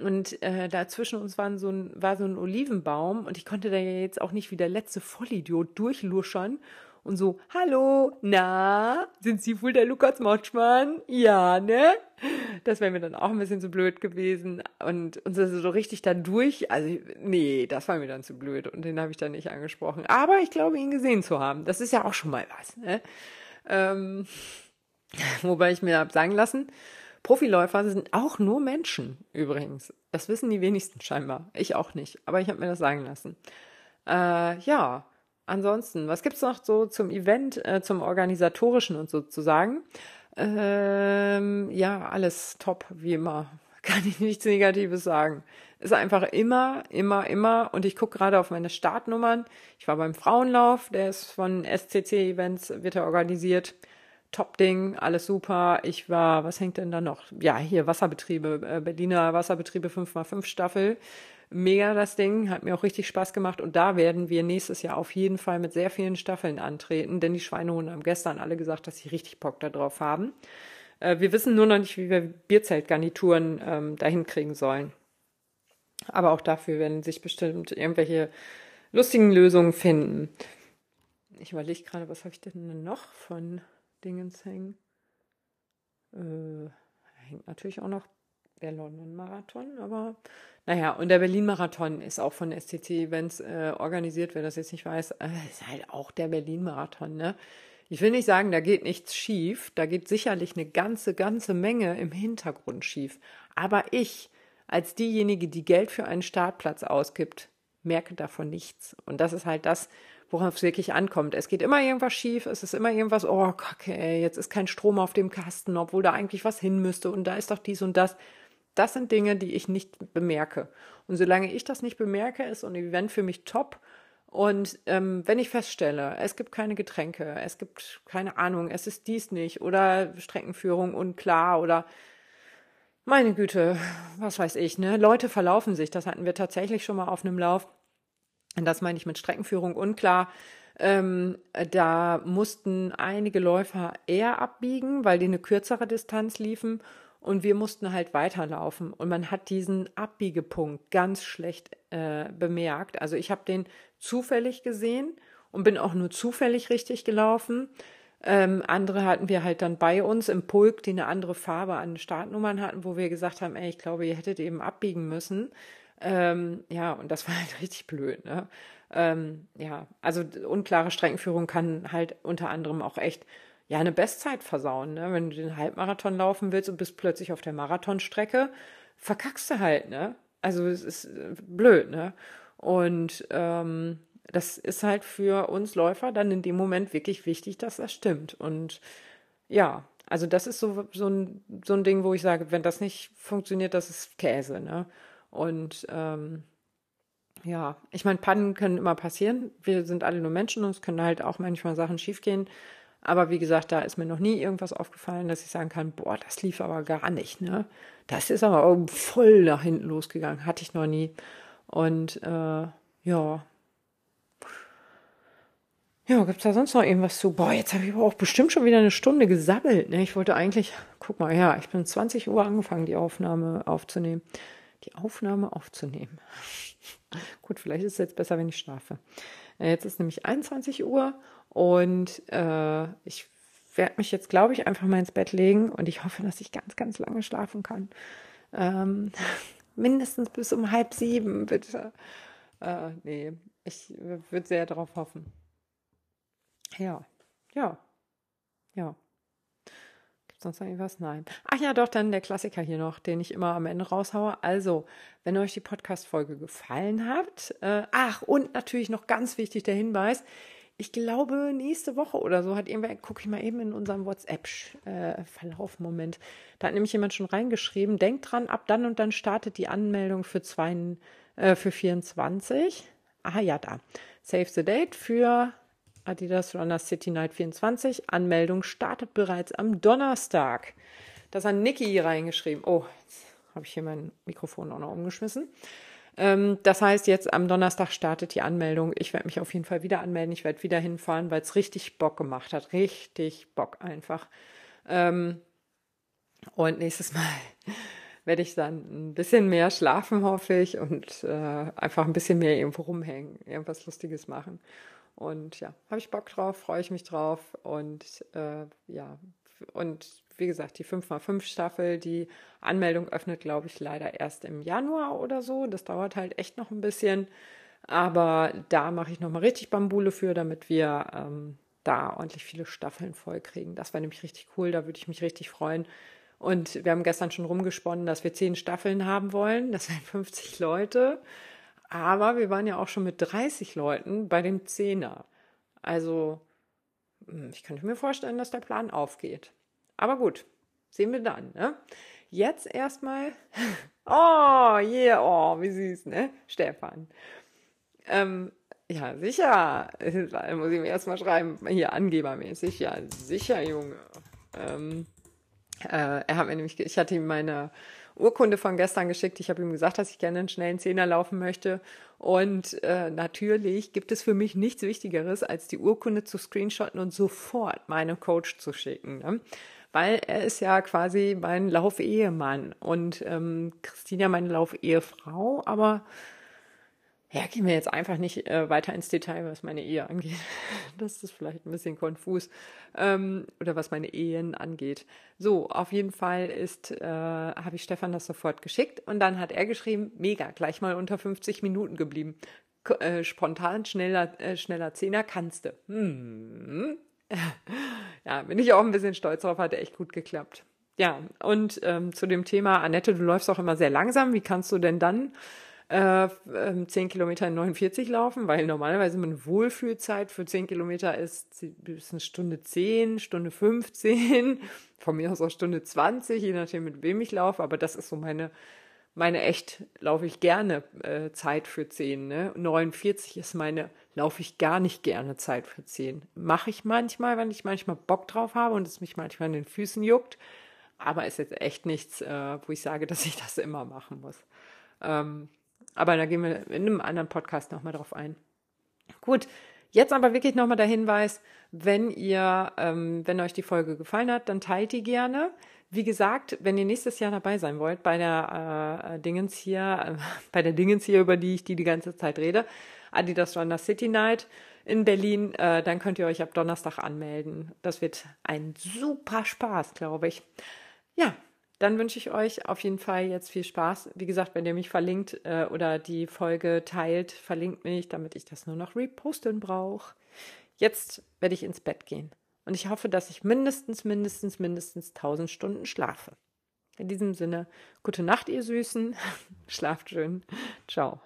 Und äh, da zwischen uns war so, ein, war so ein Olivenbaum und ich konnte da ja jetzt auch nicht wie der letzte Vollidiot durchluschern und so, hallo, na, sind Sie wohl der Lukas Motschmann? Ja, ne? Das wäre mir dann auch ein bisschen zu blöd gewesen. Und uns ist so richtig dann durch. Also, nee, das war mir dann zu blöd. Und den habe ich dann nicht angesprochen. Aber ich glaube, ihn gesehen zu haben. Das ist ja auch schon mal was, ne? Ähm, wobei ich mir habe sagen lassen, Profiläufer sind auch nur Menschen übrigens. Das wissen die wenigsten scheinbar. Ich auch nicht. Aber ich habe mir das sagen lassen. Äh, ja, ansonsten, was gibt's noch so zum Event, äh, zum organisatorischen und so zu? Ähm, ja, alles top, wie immer. Kann ich nichts Negatives sagen. Ist einfach immer, immer, immer. Und ich gucke gerade auf meine Startnummern. Ich war beim Frauenlauf, der ist von SCC Events, wird er organisiert. Top-Ding, alles super. Ich war, was hängt denn da noch? Ja, hier Wasserbetriebe, äh, Berliner Wasserbetriebe 5x5 Staffel mega das Ding, hat mir auch richtig Spaß gemacht und da werden wir nächstes Jahr auf jeden Fall mit sehr vielen Staffeln antreten, denn die Schweinehunde haben gestern alle gesagt, dass sie richtig Bock darauf haben. Äh, wir wissen nur noch nicht, wie wir Bierzeltgarnituren ähm, dahin kriegen sollen. Aber auch dafür werden sich bestimmt irgendwelche lustigen Lösungen finden. Ich überlege gerade, was habe ich denn noch von Dingens hängen? Äh, hängt natürlich auch noch der London-Marathon, aber naja, und der Berlin-Marathon ist auch von STC Events äh, organisiert, wer das jetzt nicht weiß, äh, ist halt auch der Berlin-Marathon, ne? Ich will nicht sagen, da geht nichts schief, da geht sicherlich eine ganze, ganze Menge im Hintergrund schief. Aber ich, als diejenige, die Geld für einen Startplatz ausgibt, merke davon nichts. Und das ist halt das, worauf es wirklich ankommt. Es geht immer irgendwas schief, es ist immer irgendwas, oh Kacke, jetzt ist kein Strom auf dem Kasten, obwohl da eigentlich was hin müsste und da ist doch dies und das. Das sind Dinge, die ich nicht bemerke. Und solange ich das nicht bemerke, ist ein Event für mich top. Und ähm, wenn ich feststelle, es gibt keine Getränke, es gibt keine Ahnung, es ist dies nicht oder Streckenführung unklar oder meine Güte, was weiß ich, ne? Leute verlaufen sich. Das hatten wir tatsächlich schon mal auf einem Lauf. Und das meine ich mit Streckenführung unklar. Ähm, da mussten einige Läufer eher abbiegen, weil die eine kürzere Distanz liefen und wir mussten halt weiterlaufen. Und man hat diesen Abbiegepunkt ganz schlecht äh, bemerkt. Also ich habe den zufällig gesehen und bin auch nur zufällig richtig gelaufen. Ähm, andere hatten wir halt dann bei uns im Pulk, die eine andere Farbe an Startnummern hatten, wo wir gesagt haben, ey, ich glaube, ihr hättet eben abbiegen müssen. Ähm, ja, und das war halt richtig blöd, ne? Ähm, ja, also unklare Streckenführung kann halt unter anderem auch echt ja eine Bestzeit versauen, ne? Wenn du den Halbmarathon laufen willst und bist plötzlich auf der Marathonstrecke, verkackst du halt, ne? Also es ist äh, blöd, ne? Und ähm, das ist halt für uns Läufer dann in dem Moment wirklich wichtig, dass das stimmt. Und ja, also das ist so, so, ein, so ein Ding, wo ich sage, wenn das nicht funktioniert, das ist Käse. Ne? Und ähm, ja, ich meine, Pannen können immer passieren. Wir sind alle nur Menschen und es können halt auch manchmal Sachen schiefgehen. Aber wie gesagt, da ist mir noch nie irgendwas aufgefallen, dass ich sagen kann, boah, das lief aber gar nicht. Ne? Das ist aber voll nach hinten losgegangen. Hatte ich noch nie. Und äh, ja, ja, gibt's da sonst noch irgendwas zu? Boah, jetzt habe ich aber auch bestimmt schon wieder eine Stunde gesabbelt. Ne? Ich wollte eigentlich, guck mal, ja, ich bin 20 Uhr angefangen, die Aufnahme aufzunehmen. Die Aufnahme aufzunehmen. Gut, vielleicht ist es jetzt besser, wenn ich schlafe. Äh, jetzt ist nämlich 21 Uhr und äh, ich werde mich jetzt, glaube ich, einfach mal ins Bett legen und ich hoffe, dass ich ganz, ganz lange schlafen kann. Ähm, mindestens bis um halb sieben, bitte. Äh, nee, ich würde sehr darauf hoffen. Ja, ja, ja. Sonst irgendwas? Nein. Ach ja, doch, dann der Klassiker hier noch, den ich immer am Ende raushaue. Also, wenn euch die Podcast-Folge gefallen hat, äh, ach, und natürlich noch ganz wichtig der Hinweis, ich glaube, nächste Woche oder so hat irgendwer, gucke ich mal eben in unserem WhatsApp-Verlauf, Moment. Da hat nämlich jemand schon reingeschrieben, denkt dran, ab dann und dann startet die Anmeldung für, zwei, äh, für 24. Aha, ja, da. Save the date für Adidas Runner City Night 24. Anmeldung startet bereits am Donnerstag. Das hat Niki reingeschrieben. Oh, jetzt habe ich hier mein Mikrofon auch noch umgeschmissen. Ähm, das heißt, jetzt am Donnerstag startet die Anmeldung. Ich werde mich auf jeden Fall wieder anmelden. Ich werde wieder hinfahren, weil es richtig Bock gemacht hat. Richtig Bock einfach. Ähm, und nächstes Mal werde ich dann ein bisschen mehr schlafen, hoffe ich, und äh, einfach ein bisschen mehr irgendwo rumhängen, irgendwas Lustiges machen. Und ja, habe ich Bock drauf, freue ich mich drauf. Und äh, ja, und wie gesagt, die 5x5 Staffel, die Anmeldung öffnet, glaube ich, leider erst im Januar oder so. Das dauert halt echt noch ein bisschen. Aber da mache ich nochmal richtig Bambule für, damit wir ähm, da ordentlich viele Staffeln voll kriegen. Das wäre nämlich richtig cool, da würde ich mich richtig freuen. Und wir haben gestern schon rumgesponnen, dass wir zehn Staffeln haben wollen. Das wären 50 Leute. Aber wir waren ja auch schon mit 30 Leuten bei dem Zehner. Also, hm, ich könnte mir vorstellen, dass der Plan aufgeht. Aber gut, sehen wir dann. Ne? Jetzt erstmal. Oh, yeah, oh, wie süß, ne? Stefan. Ähm, ja, sicher. Da muss ich mir erstmal schreiben, hier angebermäßig. Ja, sicher, Junge. Ähm, äh, er hat mir nämlich, ich hatte ihm meine Urkunde von gestern geschickt. Ich habe ihm gesagt, dass ich gerne einen schnellen Zehner laufen möchte. Und äh, natürlich gibt es für mich nichts Wichtigeres, als die Urkunde zu screenshotten und sofort meinem Coach zu schicken. Ne? Weil er ist ja quasi mein Laufehemann und ähm, Christina meine Laufehefrau, aber ja, gehen wir jetzt einfach nicht äh, weiter ins Detail, was meine Ehe angeht. Das ist vielleicht ein bisschen konfus. Ähm, oder was meine Ehen angeht. So, auf jeden Fall ist, äh, habe ich Stefan das sofort geschickt und dann hat er geschrieben, mega, gleich mal unter 50 Minuten geblieben. K äh, spontan, schneller, äh, schneller Zehner kannst du. Hm. ja, bin ich auch ein bisschen stolz drauf, hat echt gut geklappt. Ja, und ähm, zu dem Thema, Annette, du läufst auch immer sehr langsam. Wie kannst du denn dann äh, 10 ähm, Kilometer in 49 laufen, weil normalerweise eine Wohlfühlzeit für 10 Kilometer ist, ist eine Stunde 10, Stunde 15, von mir aus auch Stunde 20, je nachdem mit wem ich laufe, aber das ist so meine, meine echt, laufe ich gerne äh, Zeit für 10. Ne? 49 ist meine, laufe ich gar nicht gerne Zeit für 10. Mache ich manchmal, wenn ich manchmal Bock drauf habe und es mich manchmal in den Füßen juckt, aber ist jetzt echt nichts, äh, wo ich sage, dass ich das immer machen muss. Ähm, aber da gehen wir in einem anderen Podcast nochmal drauf ein. Gut, Jetzt aber wirklich nochmal der Hinweis, wenn ihr, ähm, wenn euch die Folge gefallen hat, dann teilt die gerne. Wie gesagt, wenn ihr nächstes Jahr dabei sein wollt bei der äh, Dingens hier, äh, bei der Dingens hier, über die ich die die ganze Zeit rede, Adidas Runner City Night in Berlin, äh, dann könnt ihr euch ab Donnerstag anmelden. Das wird ein super Spaß, glaube ich. Ja, dann wünsche ich euch auf jeden Fall jetzt viel Spaß. Wie gesagt, wenn ihr mich verlinkt äh, oder die Folge teilt, verlinkt mich, damit ich das nur noch reposten brauche. Jetzt werde ich ins Bett gehen. Und ich hoffe, dass ich mindestens, mindestens, mindestens 1000 Stunden schlafe. In diesem Sinne, gute Nacht, ihr Süßen. Schlaft schön. Ciao.